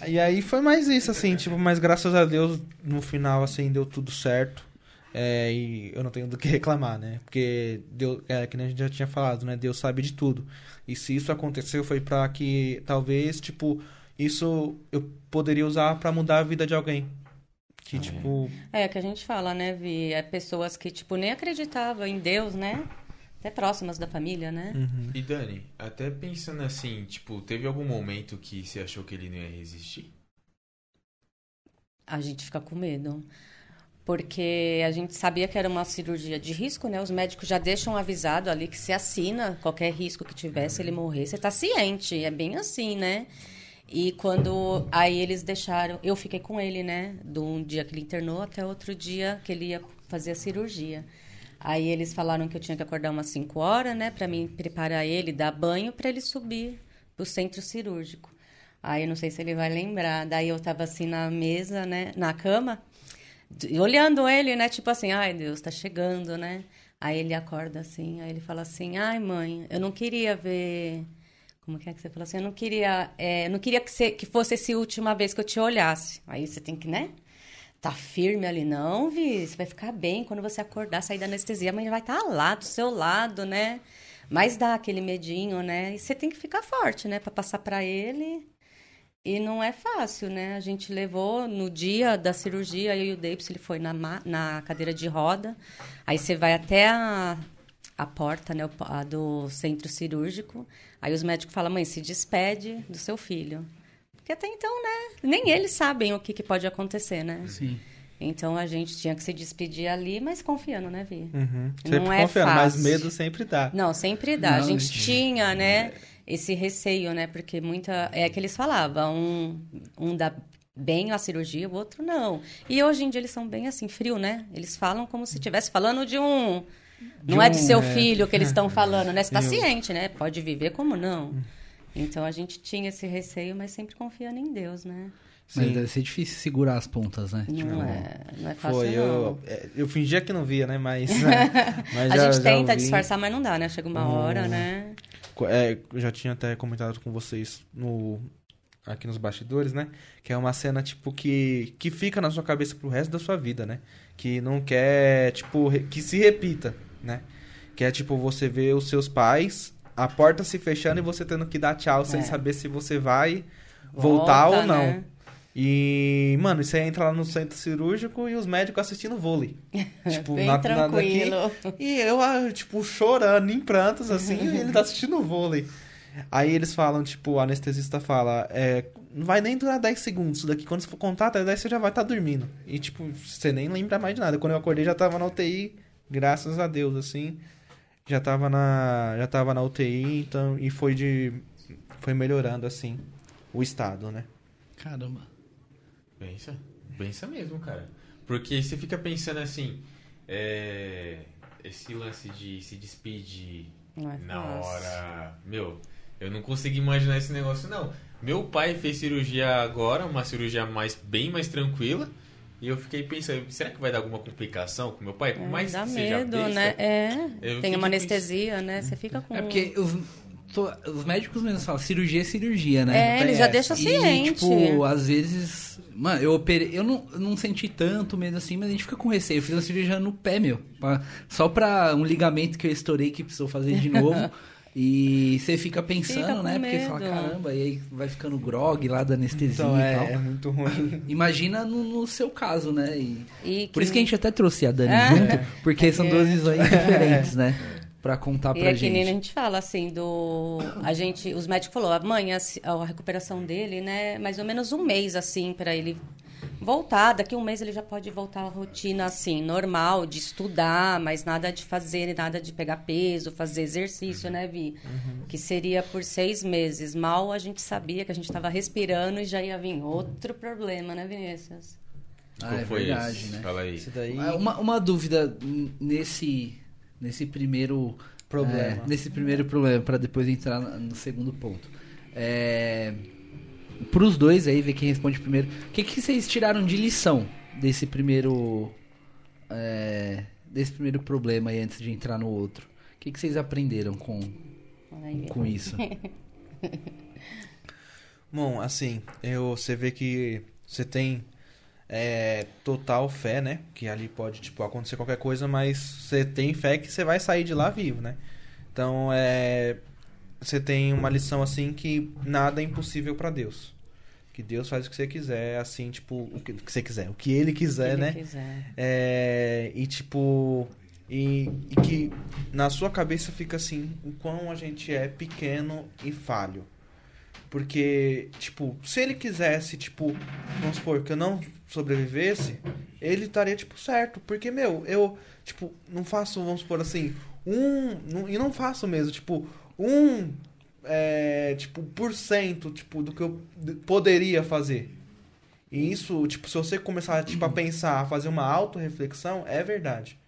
C: E aí foi mais isso, assim, tipo, mas graças a Deus, no final, assim, deu tudo certo. É, e eu não tenho do que reclamar, né? Porque Deus, é, que nem a gente já tinha falado, né? Deus sabe de tudo. E se isso aconteceu foi pra que talvez, tipo, isso eu poderia usar pra mudar a vida de alguém. Que, tipo,
D: É, que a gente fala, né, Vi? É pessoas que, tipo, nem acreditavam em Deus, né? Até próximas da família, né?
C: uhum.
A: E Dani, até pensando assim, tipo, teve algum momento que você achou que ele não ia resistir?
D: A gente fica com medo. Porque a gente sabia que era uma cirurgia de risco, né? Os médicos já deixam avisado ali que se assina qualquer risco que tivesse ele morrer, você tá ciente. É bem assim, né? E quando aí eles deixaram, eu fiquei com ele, né? Do um dia que ele internou até outro dia que ele ia fazer a cirurgia. Aí eles falaram que eu tinha que acordar umas 5 horas, né, Pra mim preparar ele, dar banho pra ele subir pro centro cirúrgico. Aí eu não sei se ele vai lembrar. Daí eu tava assim na mesa, né, na cama, olhando ele, né, tipo assim, ai Deus, tá chegando, né? Aí ele acorda assim, aí ele fala assim, ai mãe, eu não queria ver como que é que você falou assim? Eu não queria, é, não queria que, você, que fosse essa última vez que eu te olhasse. Aí você tem que, né? Tá firme ali, não, Vi. Você vai ficar bem quando você acordar, sair da anestesia, a mãe vai estar lá do seu lado, né? Mas dá aquele medinho, né? E você tem que ficar forte, né? Pra passar pra ele. E não é fácil, né? A gente levou no dia da cirurgia, eu e o Davis, ele foi na, na cadeira de roda. Aí você vai até a, a porta, né? o- A do centro cirúrgico. Aí os médicos falam, mãe, se despede do seu filho. Porque até então, né? Nem eles sabem o que, que pode acontecer, né?
B: Sim.
D: Então a gente tinha que se despedir ali, mas confiando, né, Vi?
C: Uhum.
D: Não
C: Sempre
D: é
C: confiando, mas
D: fácil.
C: medo sempre dá.
D: Não, sempre dá.
B: Não,
D: a gente
B: gente.
D: tinha, né, esse receio, né? Porque muita. É que eles falavam, um, um dá bem a cirurgia, o outro não. E hoje em dia eles são bem assim, frio, né? Eles falam como se estivesse falando de um.
B: De
D: não é de
B: um,
D: seu
B: é.
D: filho que eles estão (laughs) falando, né? Você tá
C: Eu-
D: ciente, né? Pode viver como não. Então a gente tinha esse receio, mas sempre confiando em Deus, né?
B: Mas
C: Sim.
B: deve ser difícil segurar as pontas, né?
D: Não,
B: Tipo,
D: é, não é fácil,
C: Foi,
D: não.
C: eu, é, eu fingia que não via, né? Mas. (laughs) né, mas
D: A
C: já-
D: gente tenta disfarçar, mas não dá, né? Chega uma hora, né?
C: É, eu já tinha até comentado com vocês no aqui nos bastidores, né? Que é uma cena, tipo, que, que fica na sua cabeça pro resto da sua vida, né? Que não quer, tipo, re- que se repita, né? Que é, tipo, você ver os seus pais, a porta se fechando e você tendo que dar tchau sem
D: É.
C: saber se você vai voltar
D: Volta,
C: ou não.
D: né?
C: E, mano, você entra lá no centro cirúrgico e os médicos assistindo vôlei. (laughs) Tipo,
D: Bem
C: na- na- daqui-
D: tranquilo.
C: e eu, ah, tipo, chorando, em prantos, assim, e ele tá assistindo vôlei. Aí eles falam, tipo, o anestesista fala, é, não vai nem durar 10 segundos isso daqui. Quando você for contar até 10, você já vai estar dormindo. E, tipo, você nem lembra mais de nada. Quando eu acordei, já tava na UTI, graças a Deus, assim. Já tava na, já tava na UTI, então, e foi de, foi melhorando, assim, o estado, né?
B: Caramba.
A: Pensa. Pensa mesmo, cara. Porque você fica pensando assim, é, esse lance de se despedir
D: é
A: na
D: fácil.
A: hora. Meu, eu não consigo imaginar esse negócio, não. Meu pai fez cirurgia agora, uma cirurgia mais, bem mais tranquila. E eu fiquei pensando, será que vai dar alguma complicação com meu pai? Por
D: É,
A: mais
D: dá
A: que seja
D: medo,
A: besta,
D: né? É, tem uma anestesia, né? Você fica com...
B: É porque os, to- os médicos mesmo falam, cirurgia é cirurgia, né?
D: É, eles já
C: É,
D: deixam
B: E,
D: ciente.
B: tipo, às vezes Mano, eu operei. Eu não, eu não senti tanto medo assim, mas a gente fica com receio. Eu fiz uma cirurgia no pé, meu. pra- só pra um ligamento que eu estourei que precisou fazer de novo. (laughs) e você fica pensando,
D: Fica
B: né? Porque você fala,
D: medo.
B: caramba, e aí vai ficando grog lá da anestesia
C: Então
B: e
C: é,
B: tal.
C: é muito ruim.
B: Imagina no, no seu caso, né? E
D: E
B: por isso que a gente até trouxe a Dani
D: É.
B: junto, porque são
D: É.
B: duas visões diferentes, né? Pra contar
D: E
B: pra
D: é que nem a
B: gente.
D: gente fala assim do a gente os médicos falou amanhã a recuperação dele né mais ou menos um mês assim para ele voltar daqui a um mês ele já pode voltar à rotina assim normal de estudar mas nada de fazer nada de pegar peso fazer exercício né Vi que seria por seis meses mal a gente sabia que a gente estava respirando e já ia vir outro problema né Vinícius
B: Ah, é
A: foi
B: verdade,
A: esse?
B: né?
A: Fala aí.
C: Isso daí.
B: Ah, Uma, uma dúvida nesse, nesse primeiro
C: Problema.
B: é, nesse primeiro problema, para depois entrar no segundo ponto. É, Para os dois aí, ver quem responde primeiro. O que, que vocês tiraram de lição desse primeiro. é, desse primeiro problema aí antes de entrar no outro? O que, que vocês aprenderam com, com isso? (laughs)
C: Bom, assim, eu, você vê que você tem é, total fé, né? Que ali pode, tipo, acontecer qualquer coisa, mas você tem fé que você vai sair de lá vivo, né? Então, é, você tem uma lição, assim, que nada é impossível pra Deus. Que Deus faz o que você quiser, assim, tipo, o que, o que você quiser. O que Ele quiser,
D: Ele
C: né?
D: quiser.
C: É, e tipo. E, e que na sua cabeça fica assim, o quão a gente é pequeno e falho. Porque, tipo, se ele quisesse, tipo, vamos supor, que eu não sobrevivesse, ele estaria, tipo, certo. Porque, meu, eu, tipo, não faço, vamos supor assim, um. não- e não faço mesmo, tipo, um. É, tipo, por cento, tipo, do que eu poderia fazer. E isso, tipo, se você começar, tipo, a pensar, a fazer uma autorreflexão, é verdade.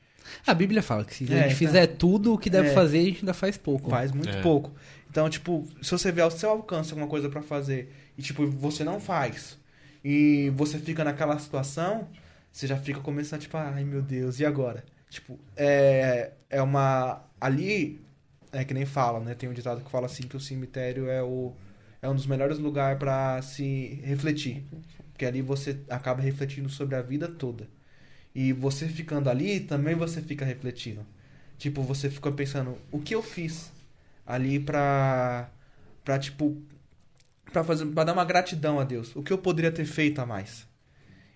B: A Bíblia fala que se a
C: É,
B: gente
C: então.
B: fizer tudo o que deve
C: É.
B: fazer, a gente ainda faz pouco.
C: Faz muito
A: É.
C: pouco. Então, tipo, se você vê ao seu alcance alguma coisa pra fazer e, tipo, você não faz e você fica naquela situação, você já fica começando, tipo, ai meu Deus, e agora? Tipo, é, é uma. Ali, é que nem fala, né? Tem um ditado que fala assim que o cemitério é, o, é um dos melhores lugares pra se refletir. Porque ali você acaba refletindo sobre a vida toda. E você ficando ali, também você fica refletindo. Tipo, você fica pensando, o que eu fiz ali pra. pra, tipo. Pra, fazer, pra dar uma gratidão a Deus? O que eu poderia ter feito a mais?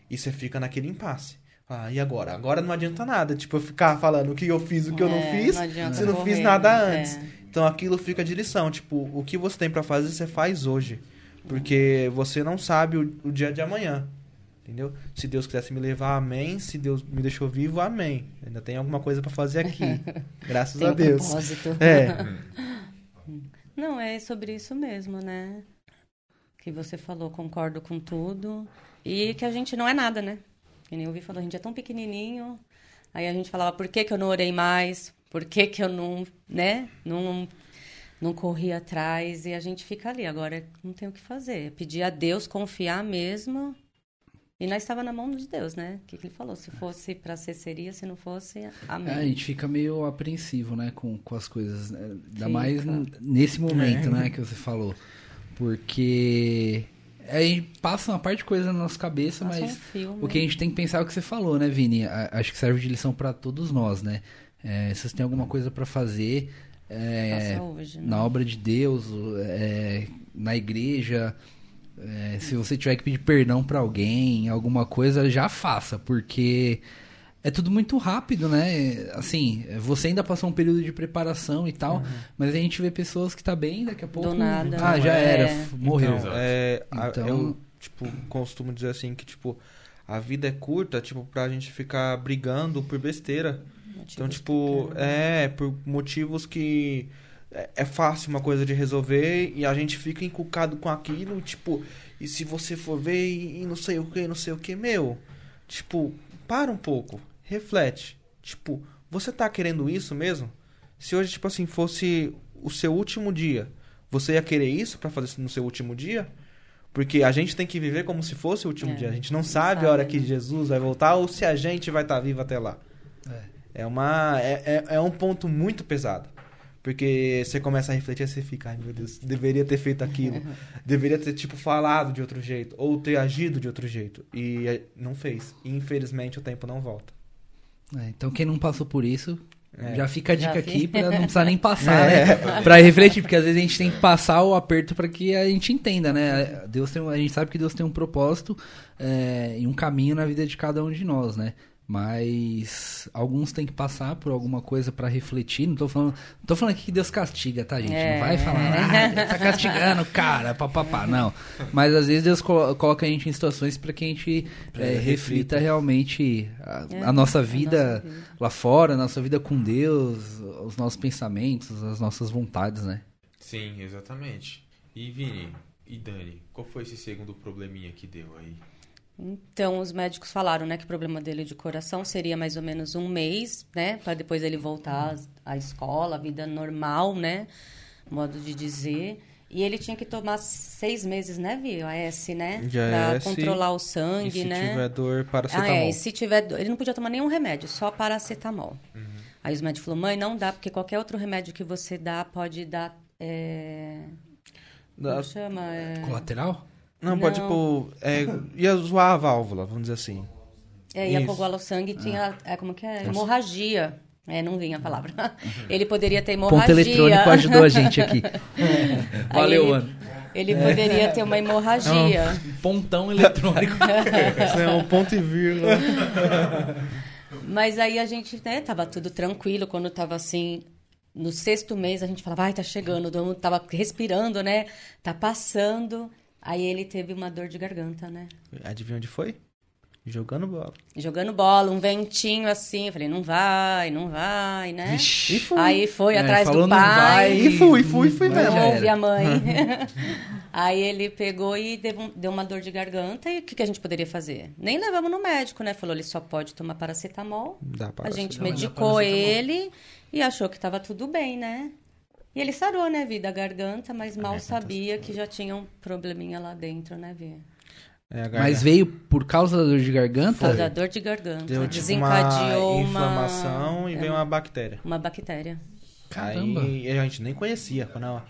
C: E você fica naquele impasse. Ah, e agora? Agora não adianta nada. Tipo, eu ficar falando o que eu fiz, o que eu não
D: É,
C: fiz,
D: não
C: se não fiz
D: correr,
C: nada
D: é.
C: antes. Então aquilo fica de lição. Tipo, o que você tem pra fazer, você faz hoje. Porque você não sabe o, o dia de amanhã. Entendeu? Se Deus quisesse me levar, amém. Se Deus me deixou vivo, amém. Ainda tem alguma coisa pra fazer aqui. (laughs) Graças
D: Tem
C: a
D: um
C: Deus.
D: propósito.
C: É. (laughs)
D: Não, é sobre isso mesmo, né? Que você falou, concordo com tudo. E que a gente não é nada, né? Que nem o Vi falou, a gente é tão pequenininho. Aí a gente falava, por que, que eu não orei mais? Por que, que eu não, né? Não, não corri atrás. E a gente fica ali. Agora não tem o que fazer. É Pedir a Deus, confiar mesmo. E nós estava na mão de Deus, né? O que, que ele falou? Se fosse para ser, seria. Se não fosse, amém.
B: É, a gente fica meio apreensivo, né, com, com as coisas. né? Ainda
D: Fica.
B: mais nesse momento, né, que você falou. Porque aí passa uma parte de coisa na nossa cabeça,
D: um
B: mas
D: filme.
B: o que a gente tem que pensar é o que você falou, né, Vini? A- acho que serve de lição pra todos nós, né? É, se você tem alguma coisa pra fazer é,
D: hoje, né?
B: na obra de Deus, é, na igreja, é, se você tiver que pedir perdão pra alguém, alguma coisa, já faça, porque é tudo muito rápido, né? Assim, você ainda passou um período de preparação e tal, mas a gente vê pessoas que tá bem, daqui a pouco.
D: nada.
B: Ah, já
D: É.
B: era, f- morreu.
C: Então, é, a-
B: Então-
C: eu, tipo, costumo dizer assim que, tipo, a vida é curta, tipo, pra gente ficar brigando por besteira. Então,
D: Motivos
C: tipo,
D: pequenos.
C: é, por motivos que é, é fácil uma coisa de resolver e a gente fica encucado com aquilo, tipo, e se você for ver e, e não sei o que, não sei o que, meu, tipo, para um pouco, reflete. Tipo, você tá querendo isso mesmo? Se hoje, tipo assim, fosse o seu último dia, você ia querer isso pra fazer no seu último dia? Porque a gente tem que viver como se fosse o último
D: É,
C: dia. A gente não
D: não
C: sabe, a
D: sabe,
C: hora que
D: né?
C: Jesus vai voltar ou se a gente vai estar vivo até lá. É uma é, é, é um ponto muito pesado. Porque você começa a refletir e você fica, ai meu Deus, deveria ter feito aquilo. (laughs) deveria ter, tipo, falado de outro jeito. Ou ter agido de outro jeito. E eh, não fez. E, infelizmente o tempo não volta.
B: É, então quem não passou por isso,
C: É.
B: já fica a dica
D: Já
B: aqui pra não precisar nem passar, (laughs) né? Pra refletir, porque às vezes a gente tem que passar o aperto pra que a gente entenda, né? Deus tem, a gente sabe que Deus tem um propósito é, e um caminho na vida de cada um de nós, né? Mas alguns têm que passar por alguma coisa pra refletir. Não tô falando, não tô falando aqui que Deus castiga, tá, gente? Não
D: É.
B: vai falar, ah, Deus tá castigando, cara, papapá. Não. Mas às vezes Deus colo- coloca a gente em situações pra que a gente é,
C: reflita.
B: reflita realmente a,
D: É,
B: a nossa
D: a
B: vida
D: nossa vida.
B: lá fora, a nossa vida com Deus, os nossos pensamentos, as nossas vontades, né?
A: Sim, exatamente. E Vini e Dani, qual foi esse segundo probleminha que deu aí?
D: Então, os médicos falaram, né, que o problema dele de coração seria mais ou menos um mês, né, para depois ele voltar à escola, à vida normal, né, modo de dizer. E ele tinha que tomar seis meses, né, Vi? O AS, né?
C: AS,
D: controlar o
C: E
D: sangue,
C: se
D: né?
C: tiver dor,
D: Ah,
C: paracetamol.
D: é, e se tiver. dor- Ele não podia tomar nenhum remédio, só paracetamol.
C: Uhum.
D: Aí os médicos falaram, mãe, não dá, porque qualquer outro remédio que você dá pode dar. É...
C: Dá-
D: Como chama? É...
B: Colateral?
C: Não, pode,
D: Não.
C: tipo, é, ia zoar a válvula, vamos dizer assim.
D: É, ia coagular o sangue
C: Ah.
D: tinha. É, como que é? Hemorragia. É, não vinha a palavra.
C: Uhum.
D: Ele poderia ter hemorragia.
B: Ponto eletrônico ajudou a gente aqui. (laughs) Valeu, Ana.
D: Ele poderia ter uma hemorragia.
B: Pontão eletrônico. (laughs)
C: Isso é um ponto e vírgula.
D: Mas aí a gente, né, tava tudo tranquilo quando tava assim. No sexto mês a gente falava, ai, tá chegando, tava respirando, né? Tá passando. Aí ele teve uma dor de garganta, né?
C: Adivinha onde foi? Jogando bola.
D: Jogando bola, um ventinho assim. Eu falei, não vai, não vai, né?
B: Vixe.
C: E fui.
D: Aí foi
B: É,
D: atrás
B: falou
D: do
B: não
D: pai.
B: vai.
C: E fui, fui, fui mesmo.
B: já
D: Ouve a mãe. (laughs) Aí ele pegou e deu, um- deu uma dor de garganta. E o que, que a gente poderia fazer? Nem levamos no médico, né? Falou, ele só pode tomar paracetamol.
C: Dá para
D: A gente
B: Não,
D: medicou
B: paracetamol.
D: ele e achou que tava tudo bem, né? E ele sarou, né, Vi, da garganta, mas mal sabia que já tinha um probleminha lá dentro, né, Vi?
C: É,
B: Mas veio por causa da dor de garganta?
D: Da dor de garganta.
C: Deu tipo
D: desencadeou
C: uma
D: uma
C: inflamação e
D: é,
C: veio uma bactéria.
D: uma bactéria.
B: Caramba.
C: Aí a gente nem conhecia. Quando,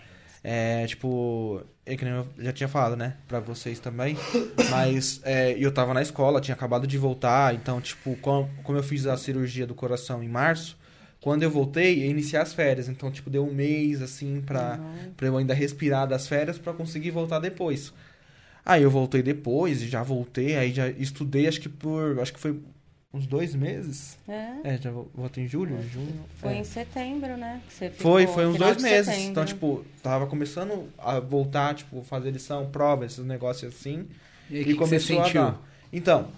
C: é, tipo, é que nem eu já tinha falado, né? Pra vocês também. (coughs) Mas é, eu tava na escola, tinha acabado de voltar. Então, tipo, como, como eu fiz a cirurgia do coração em março, quando eu voltei, eu iniciei as férias. Então, tipo, deu um mês, assim, pra, pra eu ainda respirar das férias pra conseguir voltar depois. Aí eu voltei depois, e já voltei, aí já estudei, acho que por. Acho que foi uns dois meses.
D: É,
C: É, já vo- voltei em julho, junho.
D: foi
C: é.
D: em setembro, né? que você
C: Foi,
D: ficou,
C: foi uns dois meses.
D: setembro.
C: Então, tipo, tava começando a voltar, tipo, fazer lição, prova, esses negócios assim.
B: E aí, o que, que você
C: começou a dar. Então,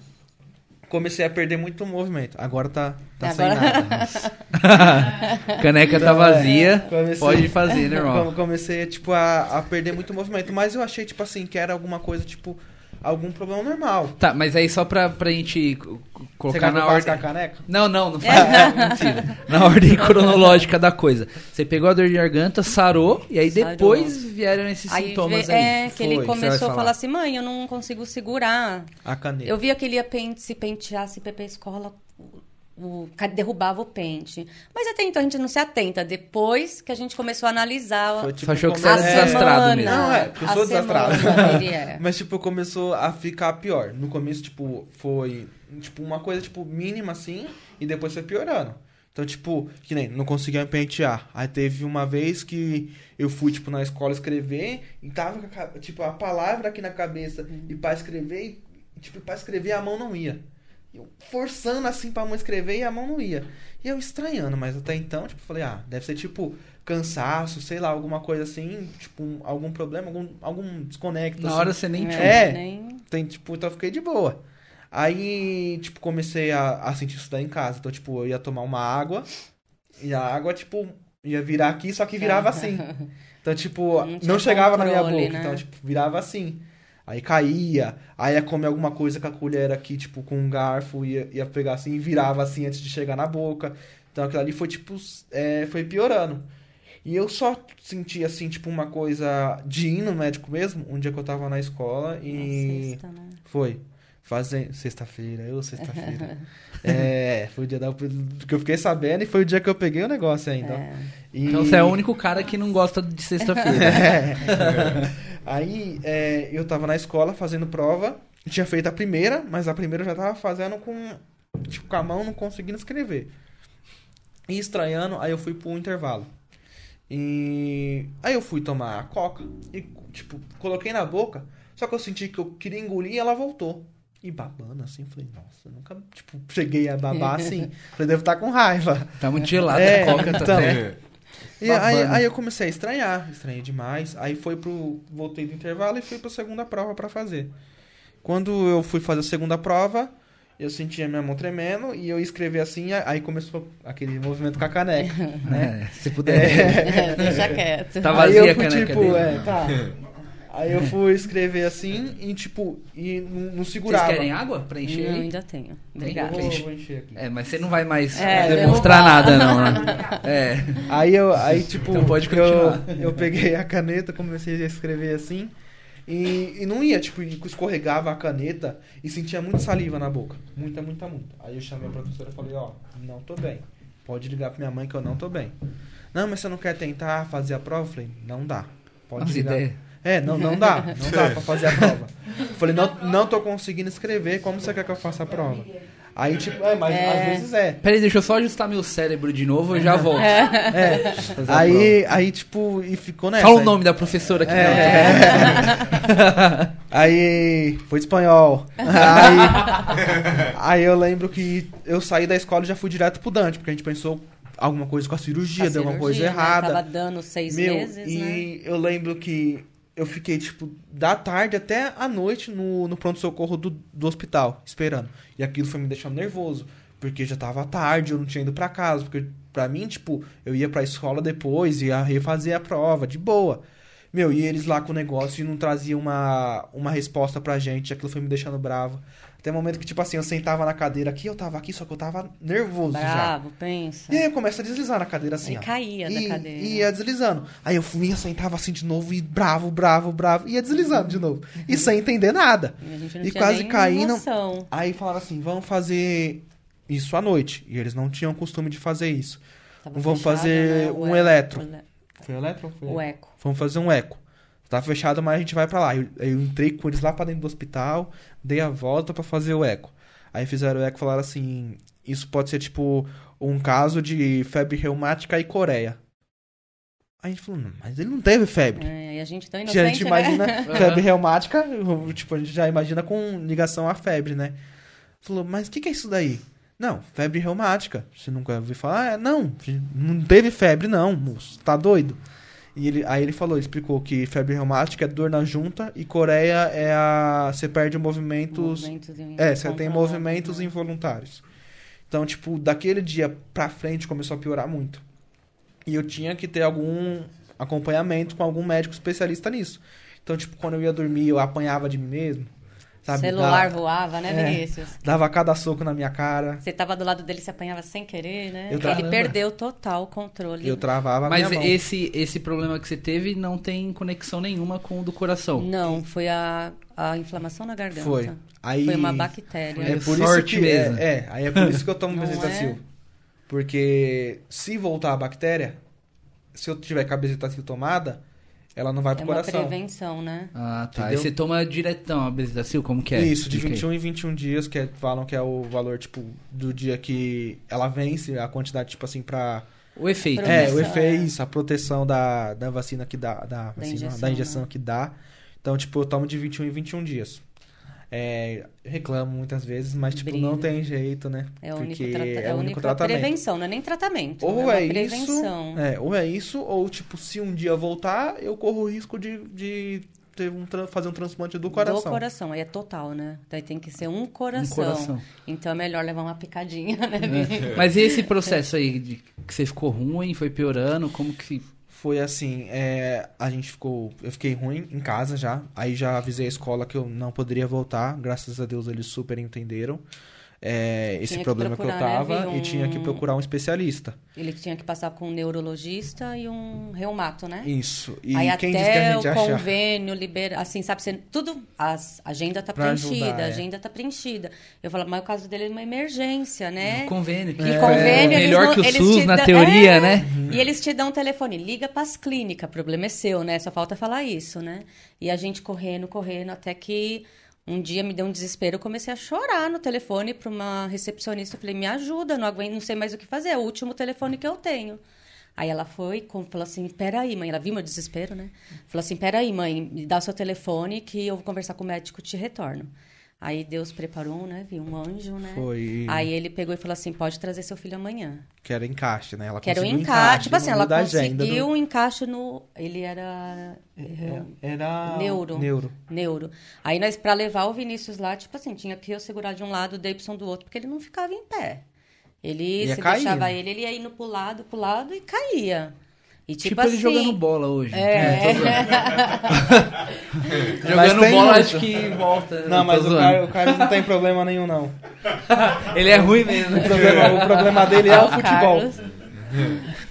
C: comecei a perder muito movimento. Agora tá, tá
D: Agora-
C: sem nada. (laughs) (laughs)
B: Caneca tá
C: Então,
B: vazia,
C: é, comecei-
B: pode fazer, né, irmão? (laughs)
C: Come- Comecei, tipo, a, a perder muito movimento. Mas eu achei, tipo assim, que era alguma coisa, tipo, algum problema normal.
B: Tá, mas aí só pra, pra gente colocar na ordem...
C: a caneca?
B: Não, não, não (laughs) faz. É, mentira. Na ordem (laughs) cronológica da coisa. Você pegou a dor de garganta, sarou, e aí
D: Sarou.
B: depois vieram esses
D: Aí
B: sintomas
D: vê-
B: aí.
D: É, que
C: Foi,
D: ele começou a
B: falar.
D: falar assim, mãe, eu não consigo segurar.
C: A caneta.
D: Eu via que ele ia pen- se pentear, se pra escola, o, derrubava o pente. Mas até então a gente não se atenta. Depois que a gente começou a analisar
C: Foi, tipo,
B: Você achou que você
C: come-
B: era
C: é,
B: desastrado mesmo.
C: Não, é, porque eu
D: a
C: sou desastrado.
D: semana é. (laughs)
C: Mas, tipo, começou a ficar pior. No começo, tipo, foi, tipo, uma coisa, tipo, mínima, assim, e depois foi piorando. Então, tipo, que nem, não conseguia me pentear. Aí teve uma vez que eu fui, tipo, na escola escrever, e tava, tipo, a palavra aqui na cabeça, e pra escrever, e, tipo, pra escrever a mão não ia. Eu forçando, assim, pra mão escrever, e a mão não ia. E eu estranhando, mas até então, tipo, falei, ah, deve ser, tipo, cansaço, sei lá, alguma coisa assim, tipo, um- algum problema, algum, algum desconecto,
B: Na
C: assim.
B: hora você nem tinha.
C: É.
D: Nem-
C: Tem, tipo, então eu fiquei de boa. Aí, tipo, comecei a, a sentir isso daí em casa. Então, tipo, eu ia tomar uma água e a água, tipo, ia virar aqui, só que virava assim. (laughs) Então, tipo,
D: Não
C: não, chegava na minha
D: controle,
C: boca.
D: né?
C: Então, tipo, virava assim. Aí caía, aí ia comer alguma coisa com a colher aqui, tipo, com um garfo, ia, ia pegar assim e virava assim antes de chegar na boca. Então aquilo ali foi, tipo, é, foi piorando. E eu só senti, assim, tipo, uma coisa de ir no médico mesmo, um dia que eu tava na escola
D: Na
C: e...
D: sexta, né?
C: Foi. Fazendo. Sexta-feira, eu sexta-feira. (laughs) é, foi o dia da, que eu fiquei sabendo e foi o dia que eu peguei o negócio ainda.
D: É.
C: E-
B: Então você é o único cara que não gosta de sexta-feira. (laughs)
C: É. Aí é, eu tava na escola fazendo prova. Tinha feito a primeira, mas a primeira eu já tava fazendo com. Tipo, com a mão não conseguindo escrever. E estranhando, aí eu fui pro intervalo. E aí eu fui tomar a coca e, tipo, coloquei na boca. Só que eu senti que eu queria engolir e ela voltou. E babando assim, falei, nossa, eu nunca, tipo, cheguei a babar (laughs) assim. Falei, devo estar com raiva.
B: Tá muito gelada
C: É,
B: a coca
C: então.
B: também.
C: E aí, aí eu comecei a estranhar, estranhei demais. Aí foi pro. Voltei do intervalo e fui pra segunda prova pra fazer. Quando eu fui fazer a segunda prova, eu sentia minha mão tremendo e eu ia escrever assim, aí começou aquele movimento com a caneca. (laughs)
B: É, se puder.
D: É, (laughs) deixa quieto.
B: Tá
C: aí
B: vazia
C: eu
B: a
C: fui
B: caneca
C: tipo,
B: dele.
C: é, tá. Aí eu fui escrever assim e tipo, e não, não
B: Vocês
C: segurava.
B: querem água pra encher aí?
D: ainda tenho.
C: Eu
D: Obrigada.
C: vou, vou encher aqui.
B: É, mas você não vai mais
D: É,
B: demonstrar nada, não, né? (laughs) É.
C: Aí eu, aí tipo,
B: Então pode
C: eu,
B: continuar.
C: eu peguei a caneta, comecei a escrever assim e, e não ia, tipo, escorregava a caneta e sentia muita saliva na boca, muita, muita, muita. Aí eu chamei a professora e falei, ó, não tô bem, pode ligar pra minha mãe que eu não tô bem. Não, mas você não quer tentar fazer a prova? Eu falei, não dá, pode
B: Nossa
C: ligar.
B: ideia.
C: É, não, não dá, (laughs) não dá pra fazer a prova. Eu falei, não, não tô conseguindo escrever, como você quer que eu faça a prova? Aí, tipo, é, mas às vezes é.
B: Peraí, deixa eu só ajustar meu cérebro de novo e já (laughs) volto.
C: É.
B: A
C: Aí, aí, tipo, e ficou nessa.
B: Fala o
C: Aí-
B: nome da professora aqui.
C: É. (laughs) aí foi espanhol. Aí, aí eu lembro que eu saí da escola e já fui direto pro Dante, porque a gente pensou alguma coisa com a cirurgia,
D: A
C: deu alguma coisa
D: cirurgia, né?
C: errada.
D: Tava dando seis
C: Meu,
D: meses,
C: e
D: né?
C: eu lembro que eu fiquei, tipo, da tarde até a noite no, no pronto-socorro do, do hospital, esperando. E aquilo foi me deixando nervoso, porque já tava tarde, eu não tinha ido pra casa, porque pra mim, tipo, eu ia pra escola depois, ia refazer a prova, de boa. Meu, e eles lá com o negócio e não traziam uma, uma resposta pra gente, aquilo foi me deixando bravo. Até o momento que, tipo assim, eu sentava na cadeira aqui, eu tava aqui, só que eu tava nervoso já.
D: Bravo, pensa.
C: E aí eu começo a deslizar na cadeira assim,
D: Aí
C: ó.
D: caía da
C: e,
D: cadeira.
C: E ia deslizando. Aí eu fui, sentava assim de novo e bravo, bravo, bravo. E ia deslizando de novo. E sem entender nada. (laughs)
D: E a gente não
C: E
D: tinha
C: quase caindo. Aí falaram assim, vamos fazer isso à noite. E eles não tinham costume de fazer isso.
D: Tava
C: Vamos
D: fechado,
C: fazer
D: né,
C: um
D: eco,
C: eletro. Foi eletro ou foi?
D: O eco.
C: Vamos fazer um eco. Tá fechado, mas a gente vai pra lá. Eu, eu entrei com eles lá pra dentro do hospital, dei a volta pra fazer o eco. Aí fizeram o eco e falaram assim: isso pode ser tipo um caso de febre reumática e Coreia. Aí a gente falou: não, mas ele não teve febre.
D: É, e a gente tão
C: a
D: inocente,
C: gente
D: né?
C: imagina (laughs) febre reumática, tipo, a gente já imagina com ligação à febre, né? Falou, mas o que, que é isso daí? Não, febre reumática. Você nunca ouviu falar? É, não, não teve febre, não, moço. Tá doido? E ele, aí ele falou, explicou que febre reumática é dor na junta e Coreia é a. Você perde movimentos.
D: Movimentos
C: É, você tem
D: incontrolados,
C: movimentos
D: né?
C: involuntários. Então, tipo, daquele dia pra frente começou a piorar muito. E eu tinha que ter algum acompanhamento com algum médico especialista nisso. Então, tipo, quando eu ia dormir, eu apanhava de mim mesmo. Sabe?
D: Celular
C: Dava,
D: voava, né,
C: É.
D: Vinícius?
C: dava cada soco na minha cara.
D: Você tava do lado dele, se apanhava sem querer, né?
C: Eu
D: Ele perdeu total o controle.
C: Eu travava a
B: Mas
C: minha mão.
B: esse, esse problema que você teve não tem conexão nenhuma com o do coração.
D: Não, foi a, a inflamação na garganta.
C: Foi. Aí,
D: Foi uma bactéria.
C: É
B: É
C: por
B: sorte
C: isso que
B: mesmo.
C: É, é, aí é por isso que eu tomo (laughs) bezetacil.
D: é?
C: Porque se voltar a bactéria, se eu tiver com a bezetacil tomada, ela não vai
D: É
C: pro
D: uma
C: coração.
D: prevenção, né?
B: Ah, tá.
C: Entendeu?
B: Aí você toma diretão a bezetacil, como que é?
C: Isso, de
B: Explica aí.
C: 21 em 21 dias, que é- falam que é o valor, tipo, do dia que ela vence, a quantidade, tipo assim, pra...
B: O efeito.
C: É,
B: né?
C: o
D: é.
C: efeito, isso, a proteção da, da vacina que dá, da, vacina,
D: injeção,
C: da injeção
D: né?
C: que dá. Então, tipo, eu tomo de 21 em 21 dias. É, reclamo muitas vezes, mas, tipo, não
D: Brilha.
C: tem jeito, né?
D: É o único,
C: Porque
D: trata-
C: é
D: é
C: o
D: a
C: único
D: única
C: tratamento.
D: prevenção, não é nem tratamento.
C: Ou
D: é,
C: é,
D: uma
C: isso,
D: prevenção.
C: é, ou é isso, ou tipo, se um dia voltar, eu corro o risco de, de ter um, fazer um transplante do coração.
D: Do coração, aí é total, né? Daí tem que ser um coração.
B: Um coração.
D: Então é melhor levar uma picadinha, né,
C: É.
B: Mas e esse processo aí de que você ficou ruim, foi piorando, como que...
C: Foi assim, é, a gente ficou, eu fiquei ruim em casa já, aí já avisei a escola que eu não poderia voltar, graças a Deus eles super entenderam. É, esse
D: que
C: problema que, eu
D: procurar, né,
C: tava
D: Vi,
C: e tinha que
D: um-
C: procurar um especialista.
D: Ele tinha que passar com um neurologista e um reumato, né?
C: Isso. E
D: Aí
C: quem
D: até
C: disse que a gente
D: o
C: achar?
D: convênio libera, assim, sabe, você, tudo, a agenda tá
C: Pra
D: preenchida,
C: ajudar,
D: a
C: é.
D: agenda tá preenchida. Eu falo, mas o caso dele é uma emergência, né?
B: Convênio.
D: E
B: é,
D: convênio,
B: melhor
D: não-
B: que o SUS na
D: dão-
B: teoria,
D: É,
B: né?
D: E eles te dão um telefone, liga pras clínicas, problema é seu, né? Só falta falar isso, né? E a gente correndo, correndo, até que um dia me deu um desespero, eu comecei a chorar no telefone para uma recepcionista. Eu falei, me ajuda, não aguento, não sei mais o que fazer, é o último telefone que eu tenho. Aí ela foi, falou assim, peraí, mãe, ela viu meu desespero, né? Falou assim, peraí, mãe, me dá o seu telefone que eu vou conversar com o médico e te retorno. Aí Deus preparou, né? Viu um anjo, né?
C: Foi.
D: Aí ele pegou e falou assim, pode trazer seu filho amanhã.
C: Que era encaixe, né? Ela
D: Que era um
C: conseguiu
D: encaixe. Tipo assim, ela conseguiu
C: do-
D: um encaixe no. Ele era.
C: É, Era.
D: Neuro.
C: Neuro.
D: Neuro. Aí nós, pra levar o Vinícius lá, tipo assim, tinha que eu segurar de um lado o Davidson do outro, porque ele não ficava em pé. Ele,
C: Ia
D: se
C: cair,
D: deixava
C: né?
D: ele, ele ia indo pro lado, pro lado e caía. E tipo,
B: Tipo,
D: assim.
B: ele jogando bola hoje.
D: É. (laughs) (laughs)
C: Mas
B: Jogando
C: tem
B: bola,
C: muito.
B: acho que volta.
C: Não, mas o. Carlos, o Carlos não tem problema nenhum, não. (laughs)
B: Ele é ruim mesmo.
C: O problema, o problema dele é o futebol.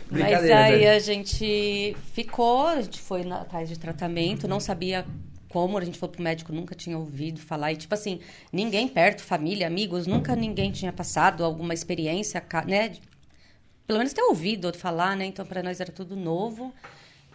D: Mas aí a gente ficou, a gente foi na- atrás de tratamento, não sabia como, a gente foi pro médico, nunca tinha ouvido falar. E, tipo assim, ninguém perto, família, amigos, nunca ninguém tinha passado alguma experiência, né? Pelo menos ter ouvido falar, né? Então, para nós era tudo novo.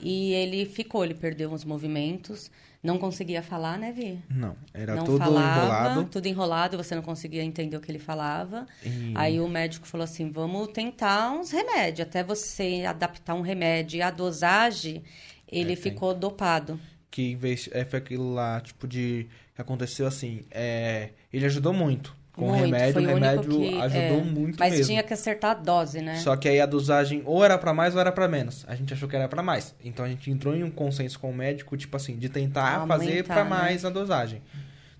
D: E ele ficou, ele perdeu uns movimentos, não conseguia falar, né, Vi?
C: Não, era
D: não
C: tudo
D: falava,
C: enrolado.
D: tudo enrolado, você não conseguia entender o que ele falava.
C: E-
D: Aí o médico falou assim: vamos tentar uns remédios. Até você adaptar um remédio e a dosagem, ele
C: É, tem.
D: ficou dopado.
C: Que em vez, é, foi aquilo lá, tipo, de. que aconteceu assim. É, ele ajudou muito. Com o
D: Muito,
C: remédio, o remédio
D: que-
C: ajudou
D: é,
C: muito
D: Mas
C: mesmo.
D: tinha que acertar a dose, né?
C: Só que aí a dosagem ou era pra mais ou era pra menos. A gente achou que era pra mais. Então a gente entrou em um consenso com o médico, tipo assim, de tentar
D: Aumentar,
C: fazer pra
D: né?
C: mais a dosagem.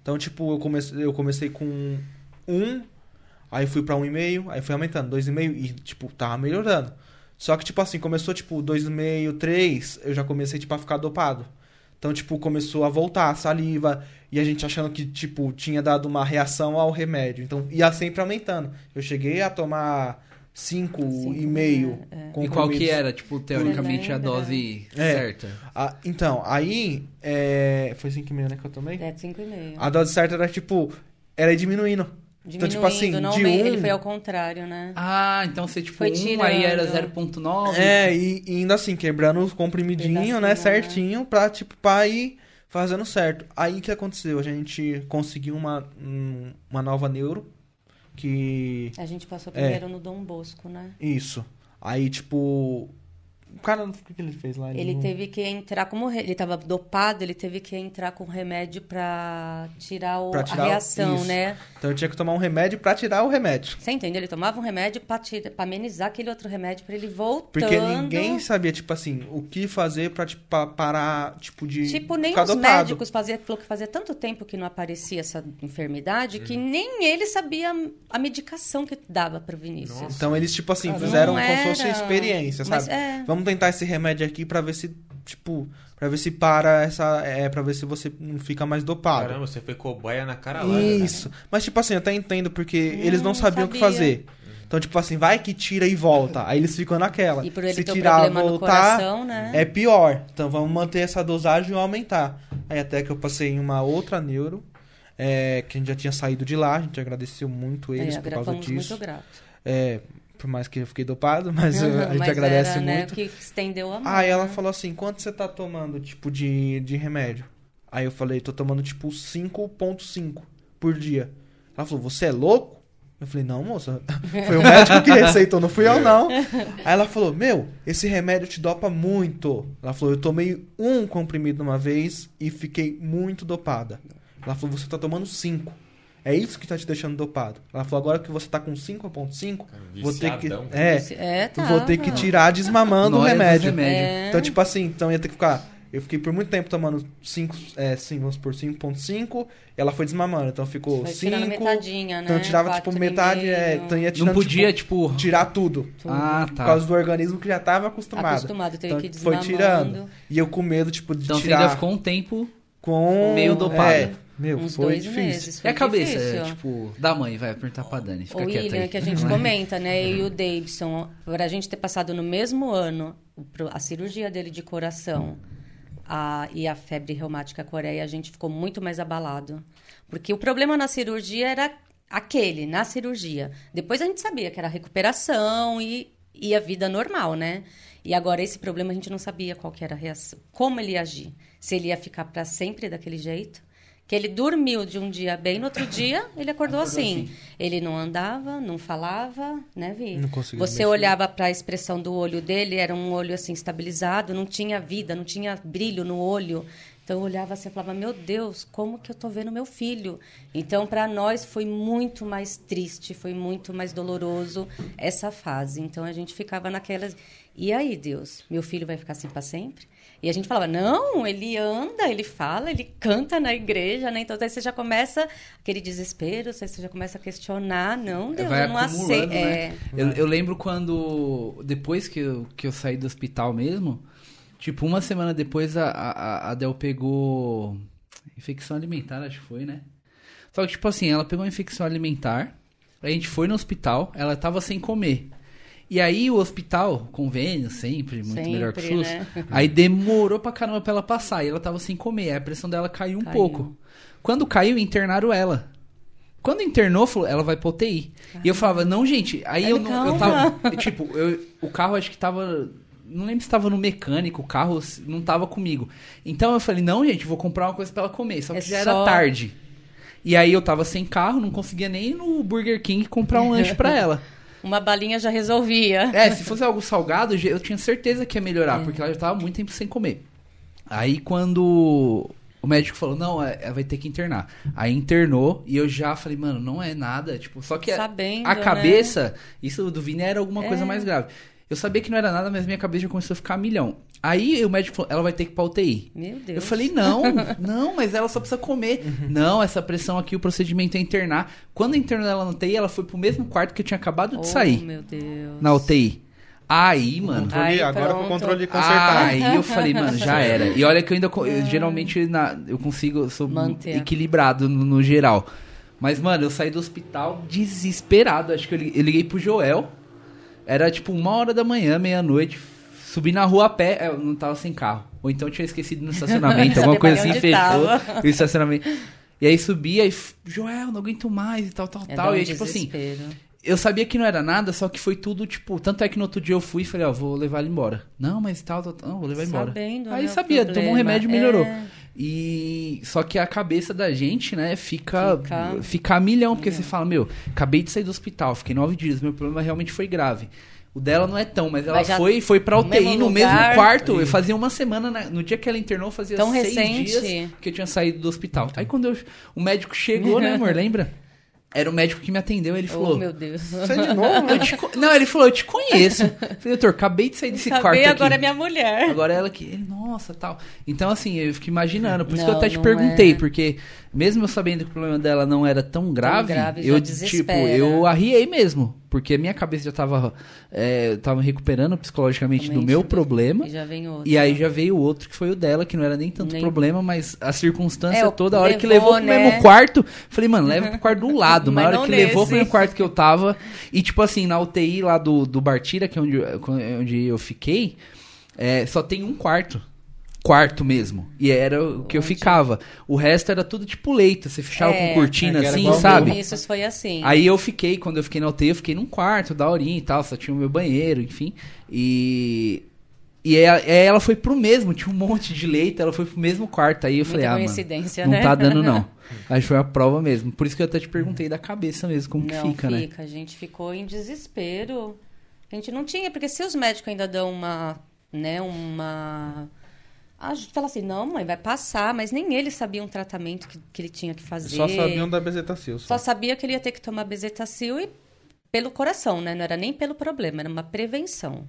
C: Então, tipo, eu comecei, eu comecei com um, aí fui pra um e meio, aí fui aumentando, dois e meio e, tipo, tava melhorando. Só que, tipo assim, começou, tipo, dois e meio, três, eu já comecei, tipo, a ficar dopado. Então, tipo, começou a voltar a saliva e a gente achando que, tipo, tinha dado uma reação ao remédio. Então, ia sempre aumentando. Eu cheguei a tomar cinco,
D: Cinco,
C: e meio
D: é, é.
B: E qual que era, tipo, teoricamente a dose
C: É.
B: certa?
C: Ah, então, aí, é, foi cinco e meio, né, que eu tomei?
D: É, cinco e meio.
C: A dose certa era, tipo, era ir diminuindo. Então, tipo assim,
D: não
C: de um-
D: Ele foi ao contrário, né?
B: Ah, então você, tipo,
D: Foi
B: um aí era
D: tirando.
B: 0.9.
C: É, e, e ainda assim, quebrando os comprimidinhos, né,
D: né?
C: certinho, pra, tipo, pra ir fazendo certo. Aí, o que aconteceu? A gente conseguiu uma, um- uma nova neuro, que...
D: A gente passou
C: É.
D: primeiro no Dom Bosco, né?
C: Isso. Aí, tipo... O cara, o que, ele fez lá?
D: Ele
C: não-
D: teve que entrar como re- ele tava dopado, ele teve que entrar com remédio pra tirar, o-
C: Pra tirar
D: a reação,
C: isso.
D: né?
C: Então, eu tinha que tomar um remédio pra tirar o remédio.
D: Você entendeu? Ele tomava um remédio pra, tira, pra amenizar aquele outro remédio pra ele voltando.
C: Porque ninguém sabia, tipo assim, o que fazer pra, tipo, pa- parar, tipo, de
D: Tipo, nem
C: ficar
D: os
C: dopado.
D: médicos fazia, falou que fazia tanto tempo que não aparecia essa enfermidade que nem ele sabia a medicação que dava pro Vinícius.
C: Então eles, tipo assim,
B: Caramba.
C: fizeram
D: Não
C: como se fosse experiência,
D: mas
C: sabe?
D: é.
C: Vamos tentar esse remédio aqui pra ver se, tipo, pra ver se para essa. É, pra ver se você não fica mais dopado.
A: Caramba, você foi cobaia na cara larga. né?
C: Isso. Mas, tipo assim, eu até entendo, porque eles não
D: Hum,
C: sabiam o que fazer. Então, tipo assim, vai que tira e volta. Aí eles ficam naquela.
D: E por ele
C: se
D: ter um
C: tirar,
D: no
C: voltar,
D: coração, né?
C: é pior. Então vamos manter essa dosagem e aumentar. Aí até que eu passei em uma outra neuro, é, que a gente já tinha saído de lá, a gente agradeceu muito eles
D: É,
C: por causa disso.
D: muito gratos.
C: É, por mais que eu fiquei dopado, (laughs) mas uh, a gente
D: Mas
C: agradece
D: era, né,
C: muito.
D: o que estendeu a mão.
C: Aí ela
D: né?
C: falou assim, quanto você tá tomando, tipo, de, de remédio? Aí eu falei, tô tomando, tipo, 5.5 por dia. Ela falou, você é louco? Eu falei, não, moça. (laughs) Foi o médico que receitou, não fui eu, não. (laughs) Aí ela falou, meu, esse remédio te dopa muito. Ela falou, eu tomei um comprimido uma vez e fiquei muito dopada. Ela falou, você tá tomando 5. É isso que tá te deixando dopado. Ela falou, agora que você tá com 5.5, vou ter que... É,
D: É, tá.
C: vou ter que tirar desmamando o remédio.
B: remédios.
D: É.
C: Então, tipo assim, então ia ter que ficar. Eu fiquei por muito tempo tomando 5, é, cinco, vamos por 5.5, e ela foi desmamando. Então ficou
D: Foi
C: 5.
D: tirando metadinha, né?
C: Então eu tirava, tipo,
D: Quatro
C: metade, é, então ia tirando,
B: Não podia,
C: tipo,
B: tipo...
C: tirar tudo.
B: Ah,
C: Por
B: tá.
C: causa do organismo que já tava acostumado.
D: Acostumado, teve
C: Então,
D: que ir
C: foi
D: desmamando.
C: tirando. E eu com medo, tipo, de
B: Então
C: tirar
B: ainda ficou um tempo
C: com...
B: meio dopado.
C: É, Meu,
D: Uns
C: foi
D: dois
C: difícil.
D: meses.
B: E
D: Foi
B: a cabeça,
D: difícil.
B: é, tipo, da mãe, vai perguntar pra Dani. Fica
D: o
B: quieta
D: William,
B: aí.
D: que a gente comenta, né? E o Davidson, por a gente ter passado no mesmo ano a cirurgia dele de coração a- e a febre reumática coreia, a gente ficou muito mais abalado. Porque o problema na cirurgia era aquele, na cirurgia. Depois a gente sabia que era recuperação e, e a vida normal, né? E agora esse problema a gente não sabia qual que era a reação, como ele ia agir. Se ele ia ficar para sempre daquele jeito. Que ele dormiu de um dia bem, no outro dia ele acordou, assim. Ele não andava, não falava, né, Vi?
C: Não conseguia
D: Você
C: mexer.
D: olhava para a expressão do olho dele, era um olho assim estabilizado, não tinha vida, não tinha brilho no olho. Então eu olhava assim e falava: "Meu Deus, como que eu tô vendo meu filho?". Então para nós foi muito mais triste, foi muito mais doloroso essa fase. Então a gente ficava naquelas e aí, Deus, meu filho vai ficar assim para sempre? E a gente falava, não, ele anda, ele fala, ele canta na igreja, né? Então aí você já começa aquele desespero, você já começa a questionar, não, Deus,
B: vai
D: eu não aceito.
B: né?
D: É,
B: Eu, eu lembro quando, depois que eu, que eu saí do hospital mesmo, tipo, uma semana depois a, a, a Del pegou infecção alimentar, acho que foi, né? Só que, tipo assim, ela pegou uma infecção alimentar, a gente foi no hospital, ela tava sem comer. E aí o hospital, convênio, sempre, muito
D: Sempre,
B: melhor que o SUS.
D: né? (laughs)
B: Aí demorou pra caramba pra ela passar. E ela tava sem comer. Aí a pressão dela caiu um
D: Caiu.
B: pouco. Quando caiu, internaram ela. Quando internou, falou, ela vai pra UTI. E eu falava, não, gente, aí eu não. Eu tava. (laughs) Tipo, eu, o carro acho que tava. Não lembro se tava no mecânico, o carro não tava comigo. Então eu falei, não, gente, vou comprar uma coisa pra ela comer. Só que
D: É
B: já
D: só-
B: era tarde. E aí eu tava sem carro, não conseguia nem ir no Burger King comprar um (laughs) lanche pra ela.
D: Uma balinha já resolvia.
B: É, se fosse algo salgado, eu tinha certeza que ia melhorar,
D: É.
B: porque ela já tava muito tempo sem comer. Aí quando o médico falou, não, é, é, vai ter que internar. Aí internou e eu já falei, mano, não é nada. Tipo, só que a-
D: Sabendo,
B: a
D: né?
B: cabeça, isso do Vini era alguma coisa
D: É.
B: mais grave. Eu sabia que não era nada, mas minha cabeça já começou a ficar a milhão. Aí o médico falou, ela vai ter que ir pra UTI.
D: Meu Deus.
B: Eu falei, não, (laughs) não, mas ela só precisa comer. Não, essa pressão aqui, o procedimento é internar. Quando internou ela na UTI, ela foi pro mesmo quarto que eu tinha acabado de
D: oh,
B: sair
D: meu Deus.
B: na UTI. Aí, mano.
C: Controle-
D: Aí,
C: agora com o controle consertado.
B: Aí eu falei, mano, já (laughs) era. E olha que eu ainda. eu, geralmente na- eu consigo. Eu sou
D: Manter.
B: equilibrado no, no geral. Mas, mano, eu saí do hospital desesperado. Acho que eu liguei, eu liguei pro Joel. Era tipo uma hora da manhã, meia-noite. Subi na rua a pé. é, Eu não tava sem carro. Ou então eu tinha esquecido no estacionamento. (laughs) alguma coisa assim, fechou
D: tava.
B: o estacionamento. E aí subi, aí, Joel, não aguento mais e tal, tal,
D: É
B: tal.
D: um
B: E aí, tipo assim, eu sabia que não era nada, só que foi tudo, tipo, tanto é que no outro dia eu fui e falei, ó, vou levar ele embora. Não, mas tal, tal, tal, não, vou levar ele embora. Aí
D: né,
B: sabia, tomou um
D: problema.
B: remédio e melhorou.
D: É.
B: E só que a cabeça da gente, né, fica
D: Fica-
B: fica a milhão, porque você fala, meu, acabei de sair do hospital, fiquei nove dias, meu problema realmente foi grave. O dela não é tão, mas ela
D: Mas
B: foi foi pra
D: no
B: UTI
D: mesmo
B: no mesmo quarto. Eu fazia uma semana, na- no dia que ela internou, fazia
D: Tão
B: seis
D: recente.
B: dias que eu tinha saído do hospital. Aí quando eu- o médico chegou, né, (laughs) amor, lembra? Era o médico que me atendeu, ele falou...
D: Oh, meu Deus.
C: Você é de novo,
B: Não, ele falou, eu te conheço. Eu falei, doutor, acabei de sair desse quarto
D: Acabei,
B: aqui.
D: agora é minha mulher.
B: Agora ela que, ele, nossa, tal. Então, assim, eu fico imaginando. Por isso que eu
D: Não,
B: até te
D: não
B: perguntei,
D: é.
B: porque mesmo eu sabendo que o problema dela não era tão grave,
D: grave, já
B: eu, tipo, eu arriei mesmo. Porque a minha cabeça já tava, é, tava recuperando psicologicamente do meu problema.
D: E já vem outro.
B: E aí já veio o outro que foi o dela, que não era nem tanto
D: Nem-
B: problema, mas a circunstância
D: É,
B: toda, a hora que
D: levou,
B: levou pro
D: né?
B: mesmo quarto, falei, mano, leva pro quarto do lado. Mas (laughs)
D: Mas
B: a hora que levou
D: nesse.
B: pro mesmo quarto que eu tava. E tipo assim, na UTI lá do, do Bartira, que é onde, onde eu fiquei, é, só tem um quarto. Quarto mesmo. E era o que eu ficava. O resto era tudo tipo leito. Você fechava
D: É.
B: com cortina
C: É,
B: assim, sabe?
D: Isso foi assim.
B: Aí eu fiquei, quando eu fiquei na UTI, eu fiquei num quarto, da horinha e tal, só tinha o meu banheiro, enfim. E. E ela, ela foi pro mesmo, tinha um monte de leito, ela foi pro mesmo quarto. Aí eu
D: Muita
B: falei, ah, mano, não
D: né?
B: tá dando não. (laughs) Aí foi a prova mesmo. Por isso que eu até te perguntei da cabeça mesmo, como que
D: não,
B: fica, né?
D: A gente ficou em desespero. A gente não tinha, porque se os médicos ainda dão uma, né, uma... A gente fala assim, não, mãe, vai passar, mas nem ele sabia um tratamento que, que ele tinha que fazer.
C: Só sabiam da bezetacil.
D: Só sabia que ele ia ter que tomar bezetacil e pelo coração, né? Não era nem pelo problema, era uma prevenção.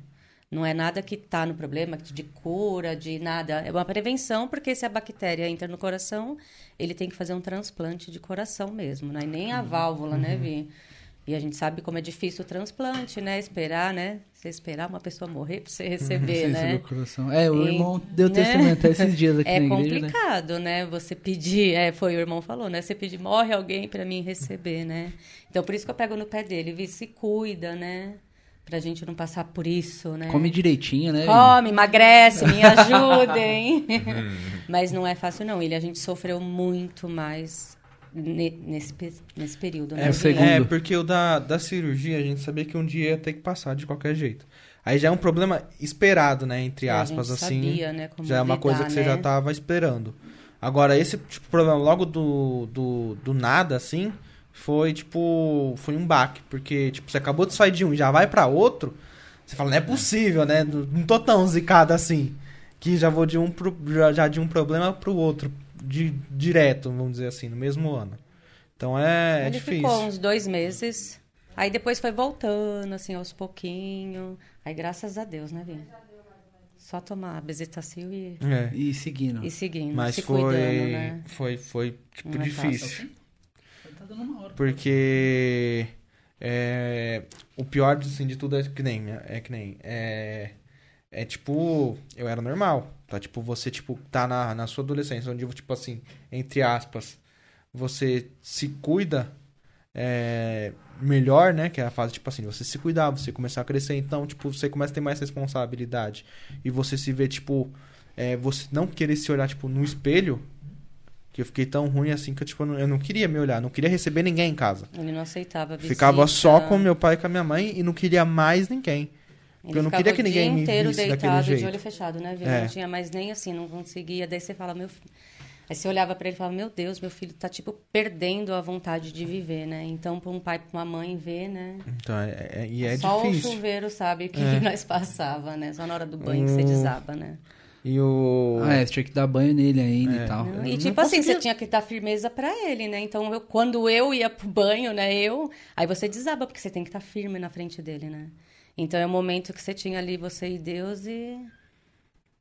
D: Não é nada que tá no problema, de cura, de nada. É uma prevenção, porque se a bactéria entra no coração, ele tem que fazer um transplante de coração mesmo, né? E nem a válvula, né, Vi? E a gente sabe como é difícil o transplante, né? Esperar, né? Você esperar uma pessoa morrer pra você receber,
B: Você
D: né?
B: recebeu o coração. É, o
D: E-
B: irmão deu
D: né?
B: testemunho até esses dias aqui (laughs)
D: É
B: na igreja, né?
D: complicado, né? Você pedir, é, foi o irmão falou, né? Você pedir, morre alguém pra mim receber, né? Então por isso que eu pego no pé dele, vi se cuida, né? Pra gente não passar por isso, né?
B: Come direitinho, né?
D: Come, emagrece, me (laughs) ajudem. (laughs) Mas não é fácil, não. Ele, a gente sofreu muito mais nesse, nesse período, né?
B: É, o segundo.
C: É, porque o da, da cirurgia a gente sabia que um dia ia ter que passar de qualquer jeito. Aí já é um problema esperado, né? Entre
D: É, a
C: aspas,
D: gente
C: assim.
D: sabia, né, como
C: já é uma
D: lidar,
C: coisa que você
D: né?
C: já tava esperando. Agora, esse tipo de problema logo do, do, do nada, assim, foi tipo. Foi um baque. Porque, tipo, você acabou de sair de um e já vai pra outro. Você fala, não é possível, né? Não não tô tão zicado assim. Que já vou de um pro, já, já de um problema pro outro. De, direto, vamos dizer assim, no mesmo ano. Então é, é
D: Ele
C: difícil.
D: ficou uns dois meses. Aí depois foi voltando, assim, aos pouquinhos. Aí, graças a Deus, né, Vini? Só tomar bezetacil e,
C: É.
B: E seguindo.
D: e seguindo,
C: Mas
D: se
C: foi,
D: cuidando, né?
C: foi, foi, tipo,
D: Não é
C: difícil.
B: Tá dando uma hora.
C: Porque é, o pior assim, de tudo é que nem. É que nem. É, é tipo. Eu era normal. Tá? Tipo, você, tipo, tá na, na sua adolescência, onde, tipo assim, entre aspas, você se cuida é, melhor, né? Que é a fase, tipo assim, você se cuidar, você começar a crescer, então, tipo, você começa a ter mais responsabilidade. E você se vê, tipo, é, você não querer se olhar, tipo, no espelho. Que eu fiquei tão ruim assim que eu, tipo, eu não, eu não queria me olhar, não queria receber ninguém em casa.
D: Ele não aceitava visita.
C: Ficava só com meu pai e com a minha mãe e não queria mais ninguém.
D: Ele
C: eu não queria que ninguém
D: o dia
C: me
D: inteiro
C: visse daquele
D: deitado,
C: jeito.
D: de olho fechado, né, Vini?
C: É.
D: Não tinha mais nem assim, não conseguia. Daí você fala, meu filho... Aí você olhava pra ele e falava, meu Deus, meu filho tá, tipo, perdendo a vontade de viver, né? Então, pra um pai, pra uma mãe ver, né?
C: Então, é, é- e é
D: Só
C: difícil.
D: o chuveiro sabe o que
C: É.
D: nós passava, né? Só na hora do banho que você
C: Hum.
D: desaba, né?
C: E o.
B: Ah, é, você tinha que dar banho nele ainda
C: É.
B: e tal.
D: Não, e tipo assim,
C: conseguia-
D: você tinha que dar firmeza pra ele, né? Então, eu- quando eu ia pro banho, né, eu... Aí você desaba, porque você tem que estar firme na frente dele, né? Então, é o momento que você tinha ali, você e Deus, e...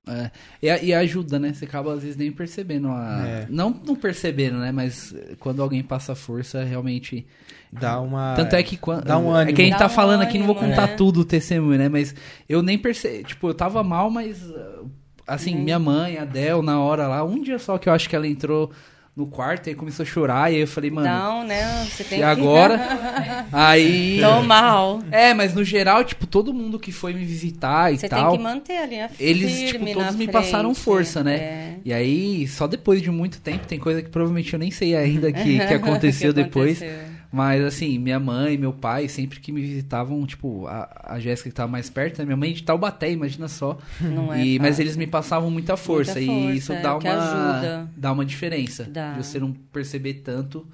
B: É. E, a- e ajuda, né? Você acaba às vezes nem percebendo a.
C: É.
B: Não, não percebendo, né? Mas eh, quando alguém passa força, realmente.
C: Dá uma.
B: Tanto é que quando.
C: Dá um
B: É
C: ânimo.
B: que a gente
D: Dá
B: tá
D: um
B: falando aqui, não vou
D: ânimo,
B: contar
D: né?
B: tudo o testemunho, né? Mas eu nem percebi. Tipo, eu tava mal, mas. uh, Assim, minha mãe, a Del, na hora lá, um dia só que eu acho que ela entrou no quarto e começou a chorar. E aí eu falei, mano.
D: Não, né? Você tem
B: e
D: que...
B: agora? (laughs) aí.
D: Tô mal.
B: É, mas no geral, tipo, todo mundo que foi me visitar e
D: Você
B: tal.
D: tem que manter a linha firme
B: Eles, tipo, todos me
D: frente.
B: passaram força, né?
D: É.
B: E aí, só depois de muito tempo, tem coisa que provavelmente eu nem sei ainda que, que (laughs) aconteceu
D: Que
B: depois.
D: aconteceu.
B: Mas assim, minha mãe, meu pai, sempre que me visitavam, tipo, a, a Jéssica que tava mais perto, né? Minha mãe de Taubaté, imagina só.
D: Não é
B: E- mas
D: fácil.
B: eles me passavam muita força.
D: Muita
B: e
D: força,
B: isso
D: é
B: dá
D: que
B: uma,
D: ajuda.
B: dá uma diferença.
D: Dá.
B: De você não perceber tanto.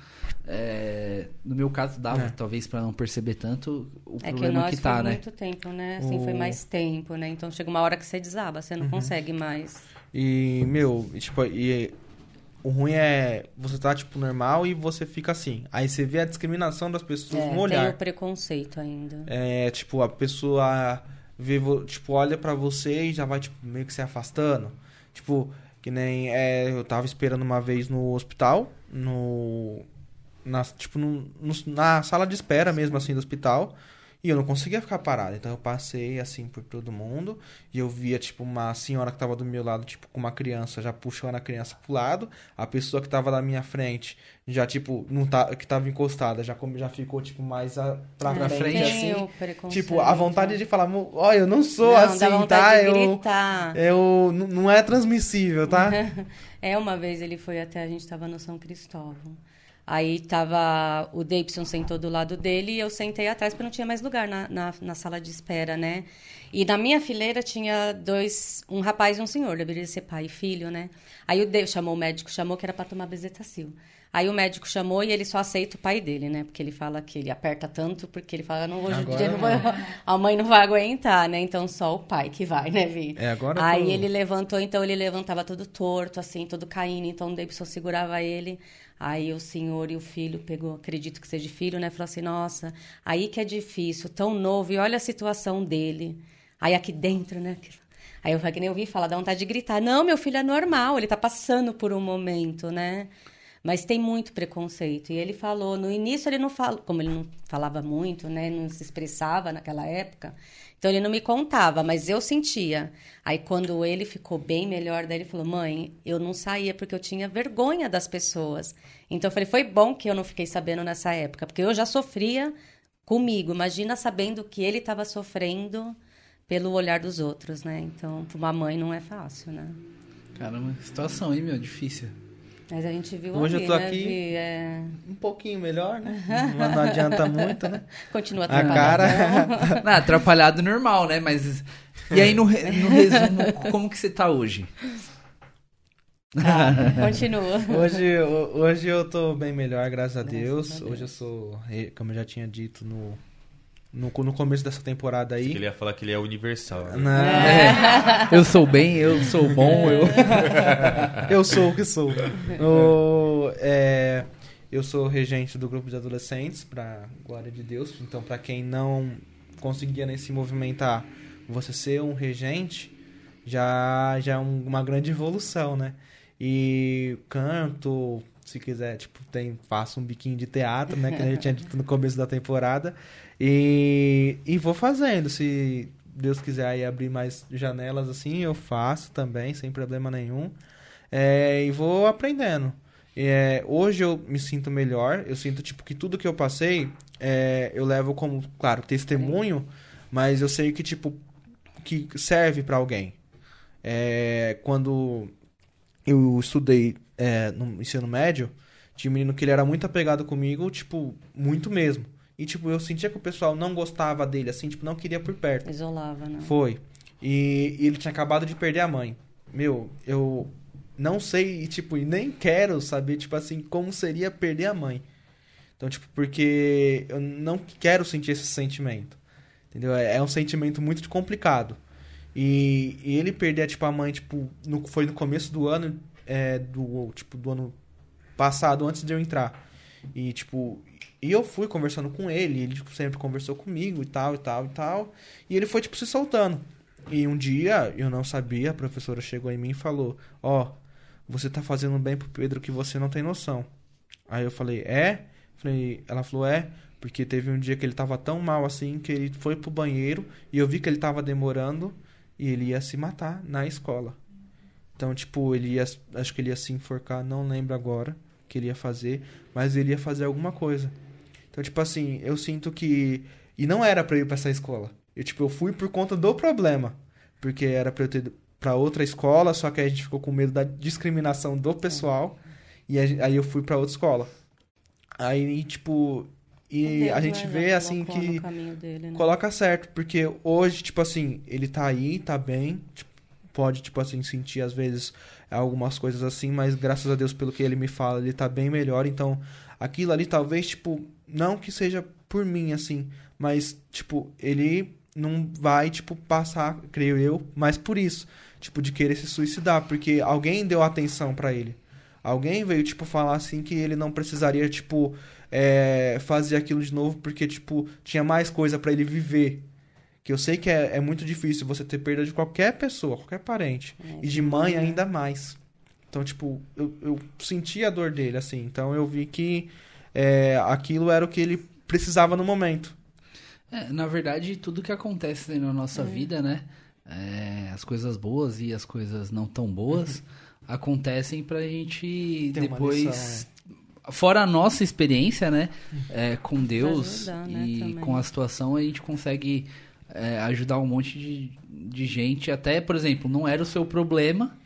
B: É, no meu caso, dava,
C: É.
B: talvez, pra não perceber tanto o
D: É que
B: problema
D: nós
B: que, tá,
D: foi
B: né?
D: muito tempo, né? Assim, foi
C: O-
D: mais tempo, né? Então chega uma hora que você desaba, você não
B: Uhum.
D: consegue mais.
C: E, meu, e, tipo, e o ruim é você tá, tipo, normal e você fica assim. Aí você vê a discriminação das pessoas
D: É,
C: no
D: tem
C: olhar.
D: o preconceito ainda.
C: É, tipo, a pessoa vê, tipo, olha pra você e já vai, tipo, meio que se afastando. Tipo, que nem é, eu tava esperando uma vez no hospital, no. Na, tipo, no, no- na sala de espera mesmo, assim, do hospital. E eu não conseguia ficar parado. Então eu passei, assim, por todo mundo. E eu via, tipo, uma senhora que tava do meu lado, tipo, com uma criança, já puxando a criança pro lado. A pessoa que tava na minha frente, já, tipo, não tá, que tava encostada, já, já ficou, tipo, mais a, pra,
B: Pra
C: frente, assim.
D: Tem o preconceito.
C: Tipo, a vontade de falar, "Mo- olha, eu não sou
D: não,
C: assim, tá?
D: de
C: Eu, eu não é transmissível, tá? (laughs)
D: É, uma vez ele foi até, a gente tava no São Cristóvão. Aí tava, o Davidson sentou do lado dele e eu sentei atrás porque não tinha mais lugar na, na, na sala de espera, né? E na minha fileira tinha dois, um rapaz e um senhor, deveria ser pai e filho, né? Aí o Davidson chamou o médico, chamou que era para tomar bezetacil. Aí o médico chamou e ele só aceita o pai dele, né? Porque ele fala que ele aperta tanto, porque ele fala, não, hoje
C: Agora
D: dia não vou, a mãe não vai aguentar, né? Então só o pai que vai, né, Vi?
C: É, agora
D: Aí
C: tô-
D: ele levantou, então ele levantava todo torto, assim, todo caindo, então o Davidson segurava ele. Aí o senhor e o filho pegou, acredito que seja filho, né? Falou assim, nossa, aí que é difícil, tão novo, e olha a situação dele. Aí aqui dentro, né? Aí eu falei, que nem eu ouvi falar, dá vontade de gritar. Não, meu filho é normal, ele tá passando por um momento, né? Mas tem muito preconceito. E ele falou, no início ele não falou, como ele não falava muito, né, não se expressava naquela época, então ele não me contava, mas eu sentia. Aí quando ele ficou bem melhor, daí ele falou: "Mãe, eu não saía porque eu tinha vergonha das pessoas". Então eu falei: "Foi bom que eu não fiquei sabendo nessa época, porque eu já sofria comigo. Imagina sabendo que ele estava sofrendo pelo olhar dos outros, né? Então, para uma mãe não é fácil, né?
B: Caramba, situação, hein, meu? Difícil.
D: Mas a gente viu
C: Hoje
D: ali,
C: eu tô
D: né,
C: aqui
D: Vi? É...
C: Um pouquinho melhor, né? (laughs) Mas não adianta muito, né?
D: Continua
C: A
D: atrapalhando.
C: cara. (laughs)
B: Não, atrapalhado normal, né? Mas. E aí, no, re- no resumo, como que você tá hoje?
D: Tá, continua. (laughs)
C: Hoje, ho- hoje eu tô bem melhor, graças a
D: Graças
C: Deus.
D: a Deus.
C: Hoje eu sou, como eu já tinha dito no, no, no começo dessa temporada aí.
A: Ele ia falar que ele é universal. né?
C: Não,
B: É, eu sou bem, eu sou bom, eu. (laughs)
C: eu sou o que sou. O, é, eu sou regente do grupo de adolescentes, pra glória de Deus. Então, pra quem não conseguia nem se movimentar, você ser um regente já, já é um- uma grande evolução, né? E canto, se quiser, tipo, tem, faço um biquinho de teatro, né? Que a gente tinha dito no começo da temporada. E, e vou fazendo. Se Deus quiser aí abrir mais janelas assim, eu faço também, sem problema nenhum. É, e vou aprendendo. É, hoje eu me sinto melhor. Eu sinto, tipo, que tudo que eu passei, é, eu levo como, claro, testemunho, mas eu sei que, tipo, que serve pra alguém. É, quando eu estudei é, no ensino médio, tinha um menino que ele era muito apegado comigo, tipo, muito mesmo. E, tipo, eu sentia que o pessoal não gostava dele, assim, tipo, não queria por perto.
D: Isolava, né?
C: Foi. E, e ele tinha acabado de perder a mãe. Meu, eu não sei, e, tipo, e nem quero saber, tipo assim, como seria perder a mãe. Então, tipo, porque eu não quero sentir esse sentimento. Entendeu? É, é um sentimento muito complicado. E, e ele perder, tipo, a mãe, tipo, no- foi no começo do ano, é, do, tipo, do ano passado, antes de eu entrar. E, tipo, e eu fui conversando com ele, ele tipo, sempre conversou comigo e tal, e tal, e tal. E ele foi, tipo, se soltando. E um dia, eu não sabia, a professora chegou em mim e falou: Ó, você tá fazendo bem pro Pedro que você não tem noção. Aí eu falei: É? Falei, ela falou: É, porque teve um dia que ele tava tão mal assim que ele foi pro banheiro e eu vi que ele tava demorando e ele ia se matar na escola. Então, tipo, ele ia. Acho que ele ia se enforcar, não lembro agora que ele ia fazer, mas ele ia fazer alguma coisa. Então, tipo assim, eu sinto que. E não era pra eu ir pra essa escola. Eu, tipo, eu fui por conta do problema. Porque era pra eu ter ido pra outra escola, só que a gente ficou com medo da discriminação do pessoal. E aí eu fui pra outra escola. Aí, tipo. E
D: Deus,
C: a gente
D: né,
C: vê, assim, que
D: dele, né?
C: coloca certo, porque hoje, tipo assim, ele tá aí, tá bem, tipo, pode, tipo assim, sentir às vezes algumas coisas assim, mas graças a Deus, pelo que ele me fala, ele tá bem melhor, então aquilo ali talvez, tipo, não que seja por mim, assim, mas, tipo, ele não vai, tipo, passar, creio eu, mas por isso, tipo, de querer se suicidar, porque alguém deu atenção pra ele. Alguém veio, tipo, falar assim que ele não precisaria, tipo, é, fazer aquilo de novo porque, tipo, tinha mais coisa pra ele viver. Que eu sei que é, é muito difícil você ter perda de qualquer pessoa, qualquer parente.
D: É,
C: e de mãe ainda mais. Então, tipo, eu, eu senti a dor dele, assim. Então eu vi que é, aquilo era o que ele precisava no momento.
B: É, na verdade, tudo que acontece na nossa vida, né? é, as coisas boas e as coisas não tão boas acontecem pra gente
C: Tem
B: depois.
C: lição,
B: Fora a nossa experiência, né? é, com Deus
D: ajudar, né,
B: e
D: também.
B: com a situação, a gente consegue é, ajudar um monte de, de gente. Até, por exemplo, não era o seu problema.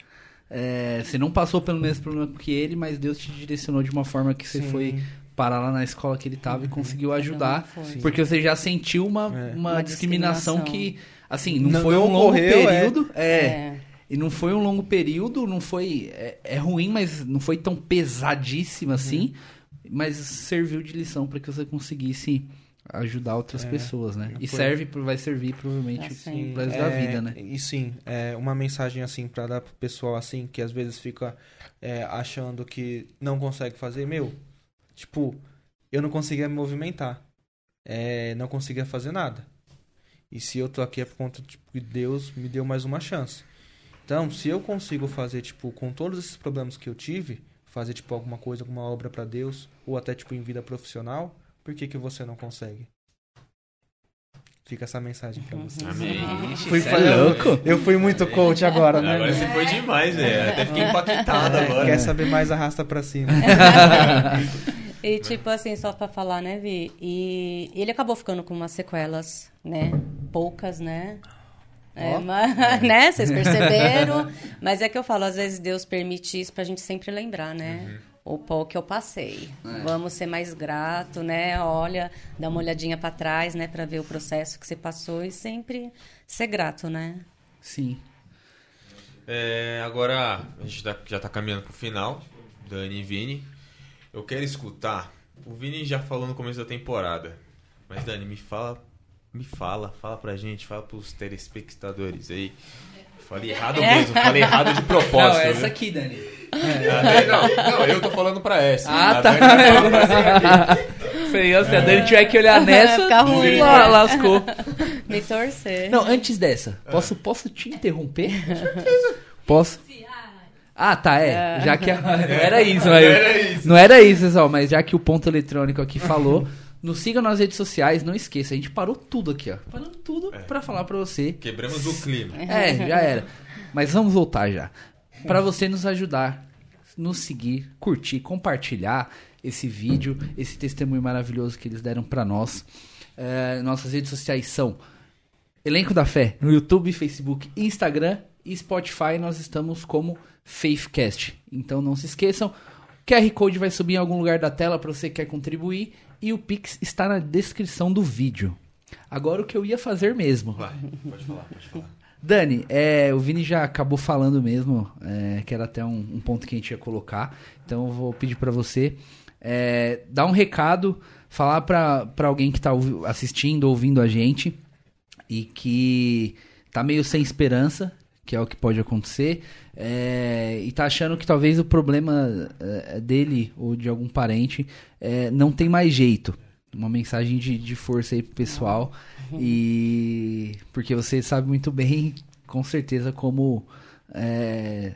B: é, você não passou pelo mesmo problema que ele, mas Deus te direcionou de uma forma que você
C: Sim.
B: foi parar lá na escola que ele estava e conseguiu ajudar. Porque você já sentiu uma,
C: É.
B: uma,
D: Uma
B: discriminação,
D: discriminação.
B: que, assim, não,
C: Não-
B: foi
C: não
B: um longo
C: ocorreu, é.
B: período. É.
D: É.
B: E não foi um longo período, não foi. É, é ruim, mas não foi tão pesadíssimo
C: Uhum.
B: assim. Mas serviu de lição para que você conseguisse ajudar outras
C: É,
B: pessoas, né? E
C: foi-
B: serve, vai servir provavelmente
D: sempre.
B: pro resto da
C: É,
B: vida, né?
C: E sim, é, uma mensagem assim pra dar pro pessoal assim, que às vezes fica é, achando que não consegue fazer, meu, tipo, eu não conseguia me movimentar. É, não conseguia fazer nada. E se eu tô aqui é por conta tipo, que Deus me deu mais uma chance. Então, se eu consigo fazer, tipo, com todos esses problemas que eu tive, fazer, tipo, alguma coisa, alguma obra pra Deus, ou até, tipo, em vida profissional, por que que você não consegue? Fica essa mensagem pra você.
A: Amém.
C: Fui
B: Cê é louco?
C: Eu fui muito coach agora, né?
A: Agora você foi demais, velho. Até fiquei impactado
C: É,
A: agora.
C: Quer saber mais, arrasta pra cima. (laughs)
D: E tipo assim, só pra falar, né, Vi? E ele acabou ficando com umas sequelas, né? Poucas, né? É,
C: Ó.
D: mas, (laughs) né? Vocês perceberam? Mas é que eu falo, às vezes Deus permite isso pra gente sempre lembrar, né? O pó que eu passei. Vamos ser mais grato, né? Olha, dá uma olhadinha pra trás, né? Pra ver o processo que você passou e sempre ser grato, né?
B: Sim.
A: É, agora, a gente tá- já tá caminhando pro final, Dani e Vini. Eu quero escutar. O Vini já falou no começo da temporada. Mas, Dani, me fala. Me fala, fala pra gente, fala pros telespectadores aí. Falei errado mesmo, falei errado de propósito.
B: Não, essa
A: viu?
B: aqui, Dani.
A: Dani- não, não, eu tô falando pra essa.
B: Ah,
A: A
B: tá. Falei, se a Dani tiver que olhar (laughs) nessa,
D: Fica ruim,
B: lá,
D: né?
B: lascou. (laughs)
D: Me torcer.
B: Não, antes dessa, posso, posso te interromper? Posso? Ah, tá, é. Já que a... (laughs) Não era isso, mas...
A: era isso.
B: Não era isso, pessoal, mas já que o ponto eletrônico aqui falou, (laughs) nos sigam nas redes sociais, não esqueça, a gente parou tudo aqui, ó. Parou tudo pra falar pra você.
A: Quebramos o clima.
B: É, já era. Mas vamos voltar já. Pra você nos ajudar, nos seguir, curtir, compartilhar esse vídeo, esse testemunho maravilhoso que eles deram pra nós. É, nossas redes sociais são Elenco da Fé no YouTube, Facebook, Instagram e Spotify. Nós estamos como Faithcast. Então não se esqueçam. QR Code vai subir em algum lugar da tela para você que quer contribuir e o Pix está na descrição do vídeo. Agora o que eu ia fazer mesmo.
A: Vai, pode falar, pode falar.
B: Dani, é, o Vini já acabou falando mesmo, é, que era até um, um ponto que a gente ia colocar. Então eu vou pedir pra você é, dar um recado, falar pra alguém que tá ouvi- assistindo, ouvindo a gente e que tá meio sem esperança, que é o que pode acontecer, é, e tá achando que talvez o problema é, dele ou de algum parente é, não tem mais jeito. Uma mensagem de, de força aí pro pessoal. E porque você sabe muito bem, com certeza, como é,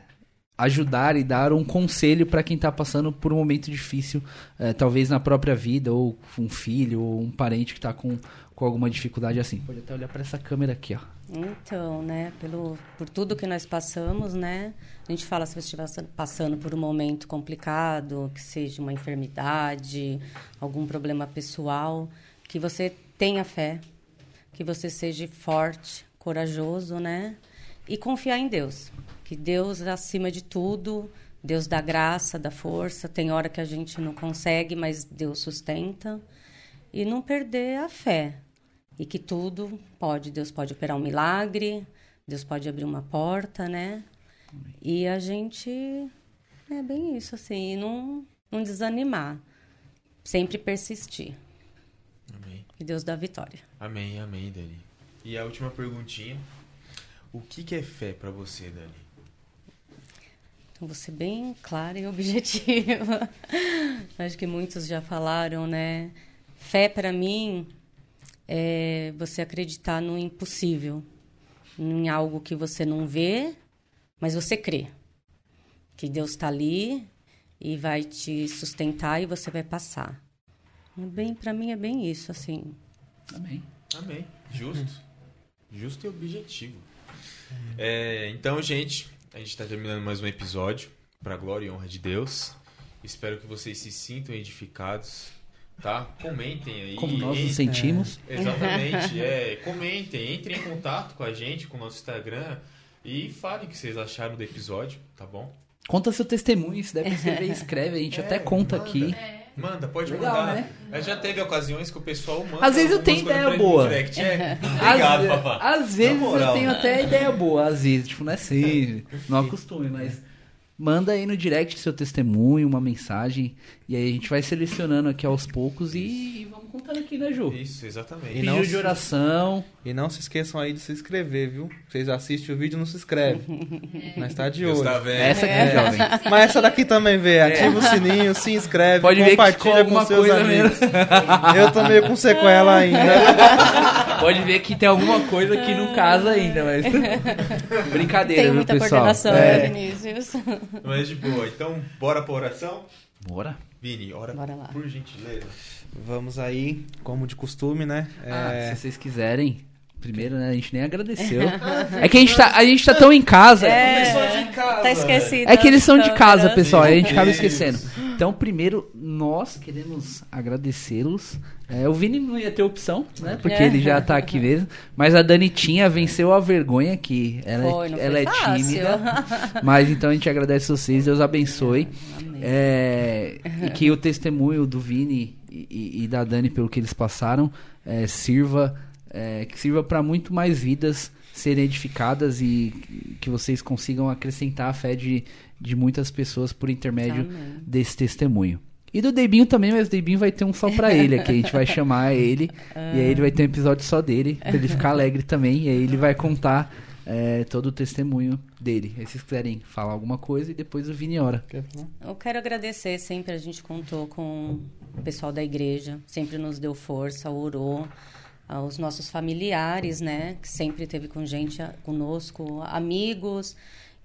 B: ajudar e dar um conselho para quem tá passando por um momento difícil, é, talvez na própria vida, ou um filho, ou um parente que tá com, com alguma dificuldade assim. Pode até olhar para essa câmera aqui, ó.
D: Então, né, pelo, por tudo que nós passamos, né, a gente fala se você estiver passando por um momento complicado, que seja uma enfermidade, algum problema pessoal, que você tenha fé, que você seja forte, corajoso, né, e confiar em Deus, que Deus acima de tudo, Deus dá graça, dá força, tem hora que a gente não consegue, mas Deus sustenta, e não perder a fé, e que tudo pode, Deus pode operar um milagre, Deus pode abrir uma porta, né? E a gente é bem isso assim, não não desanimar, sempre persistir.
A: Amém.
D: E Deus dá vitória.
A: Amém, amém, Dani. E a última perguntinha. O que, que é fé pra você, Dani?
D: Então, vou ser bem clara e (laughs) objetiva. Acho que muitos já falaram, né? Fé para mim é você acreditar no impossível, em algo que você não vê, mas você crê que Deus está ali e vai te sustentar e você vai passar. Bem, para mim é bem isso, assim.
B: Amém.
A: Amém. Justo. Justo e objetivo. É, então, gente, a gente está terminando mais um episódio para glória e honra de Deus. Espero que vocês se sintam edificados, tá? Comentem aí.
B: Como nós nos sentimos.
A: Exatamente, é. Comentem, entrem em contato com a gente, com o nosso Instagram e falem o que vocês acharam do episódio, tá bom?
B: Conta seu testemunho, se deve escrever, (laughs) escreve, a gente
A: É,
B: até conta
A: manda.
B: aqui.
A: Manda, pode
B: Legal,
A: mandar.
B: né?
A: Mas Já teve ocasiões que o pessoal manda.
B: Às vezes eu tenho ideia
A: pra
B: boa.
A: direct. É. (laughs) Obrigado,
B: às,
A: papá.
B: Às vezes
A: moral.
B: eu tenho até ideia boa, às vezes, tipo, não é sempre, (laughs) não acostume, mas manda aí no direct seu testemunho, uma mensagem, e aí a gente vai selecionando aqui aos poucos e vamos contando aqui, né, Ju?
A: Isso, exatamente.
C: E
B: Pedido de oração.
C: E não se esqueçam aí de se inscrever, viu? Vocês assistem o vídeo e não se inscrevem. Nós (laughs) tá de olho.
A: tá vendo.
B: Essa aqui, é. jovem.
C: Mas essa daqui também vê. Ativa o sininho, se inscreve,
B: Pode ver que ficou
C: compartilha com
B: alguma
C: seus
B: coisa
C: amigos. Eu tô meio com sequela ainda. (laughs)
B: Pode ver que tem alguma coisa que não casa ainda, mas. (laughs) Brincadeira,
D: Tem
B: viu,
D: muita
B: pessoal?
D: coordenação,
B: É.
D: né, Vinícius?
A: Mas de boa. Então, bora pra oração?
B: Bora.
A: Vini, ora
D: Bora lá.
A: por gentileza.
C: Vamos aí, como de costume, né?
B: Ah,
C: É,
B: se vocês quiserem. Primeiro, né? A gente nem agradeceu. (laughs) É que a gente tá, a gente tá tão em casa.
D: É,
A: de casa.
D: tá esquecido.
B: É que eles são de
D: as
B: casa, pessoal. aí A gente acaba esquecendo. Então, primeiro, nós queremos agradecê-los. É, o Vini não ia ter opção, né? Porque
D: É.
B: ele já tá aqui mesmo. Mas a Danitinha venceu a vergonha que ela,
D: Foi,
B: é,
D: não
B: ela
D: foi
B: é
D: fácil.
B: tímida. (laughs) Mas então a gente agradece vocês, Deus abençoe. É, e que o testemunho do Vini e, e- e da Dani pelo que eles passaram é, sirva é, que sirva para muito mais vidas serem edificadas e que vocês consigam acrescentar a fé de, de muitas pessoas por intermédio
D: Amém.
B: desse testemunho. E do Debinho também, mas o Debinho vai ter um só pra (laughs) ele aqui. A gente vai chamar ele e aí ele vai ter um episódio só dele, pra ele ficar alegre também. E aí ele vai contar é, todo o testemunho dele. Aí se vocês quiserem falar alguma coisa e depois o Vini ora.
D: Eu quero agradecer, sempre a gente contou com o pessoal da igreja, sempre nos deu força, orou, aos nossos familiares, né, que sempre teve com gente conosco, amigos,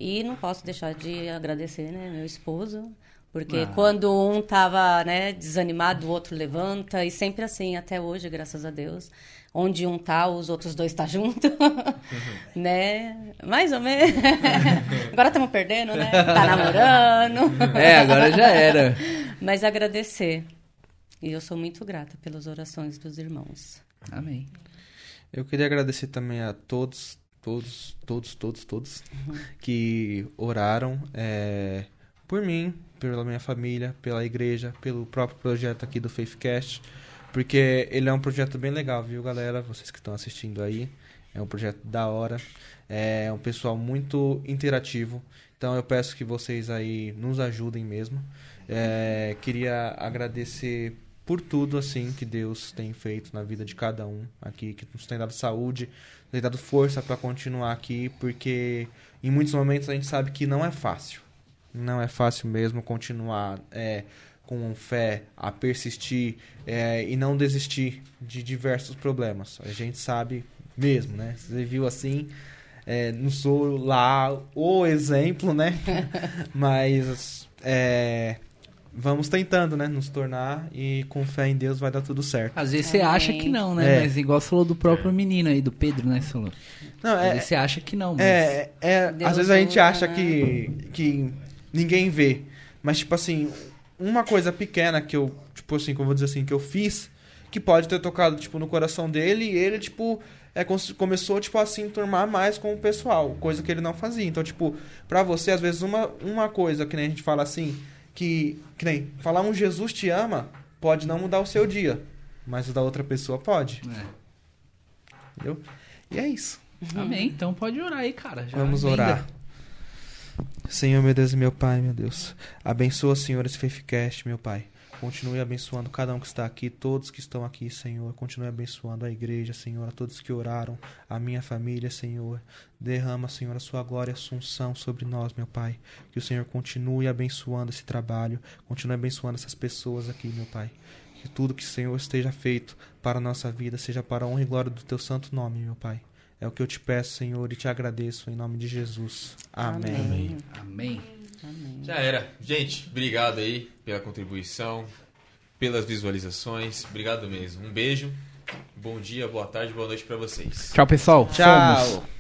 D: e não posso deixar de agradecer, né, meu esposo, porque
B: Ah.
D: quando um tava, né, desanimado, o outro levanta, e sempre assim, até hoje, graças a Deus. Onde um tá, os outros dois tá junto, (laughs) né? Mais ou menos. (laughs) Agora estamos perdendo, né? Tá namorando.
B: É, agora já era. (laughs)
D: Mas agradecer. E eu sou muito grata pelas orações dos irmãos.
B: Amém.
C: Eu queria agradecer também a todos, todos, todos, todos, todos que oraram é, por mim, pela minha família, pela igreja, pelo próprio projeto aqui do Faithcast, porque ele é um projeto bem legal, viu, galera? Vocês que estão assistindo aí, é um projeto da hora, é um pessoal muito interativo. Então eu peço que vocês aí nos ajudem mesmo. É, queria agradecer por tudo assim que Deus tem feito na vida de cada um aqui, que nos tem dado saúde, tem dado força para continuar aqui, porque em muitos momentos a gente sabe que não é fácil. Não é fácil mesmo continuar é, com fé, a persistir é, e não desistir de diversos problemas. A gente sabe mesmo, né? Você viu assim, é, não sou lá o exemplo, né? (laughs) Mas é, vamos tentando, né? Nos tornar e com fé em Deus vai dar tudo certo.
B: Às vezes você acha que não, né?
C: É.
B: Mas igual você falou do próprio menino aí, do Pedro, né? Você falou.
C: Não,
B: Às
C: é,
B: vezes você acha que não, mas...
C: É, é
D: Deus
C: às vezes a gente
D: usa,
C: acha
D: né?
C: que, que ninguém vê. Mas, tipo assim, uma coisa pequena que eu, tipo assim, como eu vou dizer assim, que eu fiz, que pode ter tocado, tipo, no coração dele, e ele, tipo, é, começou, tipo, a se enturmar mais com o pessoal, coisa que ele não fazia. Então, tipo, pra você, às vezes, uma, uma coisa que nem a gente fala assim, que, que nem falar um Jesus te ama, pode não mudar o seu dia, mas o da outra pessoa pode,
B: É.
C: entendeu? E é isso.
B: Amém. Então pode orar aí, cara. Já
C: Vamos
B: emenda.
C: orar. Senhor, meu Deus e meu Pai, meu Deus. Abençoa, Senhor, esse Faithcast, meu Pai. Continue abençoando cada um que está aqui, todos que estão aqui, Senhor. Continue abençoando a igreja, Senhor, a todos que oraram, a minha família, Senhor. Derrama, Senhor, a sua glória e assunção sobre nós, meu Pai. Que o Senhor continue abençoando esse trabalho, continue abençoando essas pessoas aqui, meu Pai. Que tudo que o Senhor esteja feito para a nossa vida seja para a honra e glória do teu santo nome, meu Pai. É o que eu te peço, Senhor, e te agradeço em nome de Jesus. Amém.
D: Amém.
B: Amém.
A: Já era. Gente, obrigado aí pela contribuição, pelas visualizações. Obrigado mesmo. Um beijo. Bom dia, boa tarde, boa noite para vocês.
B: Tchau, pessoal.
C: Tchau.
B: Somos.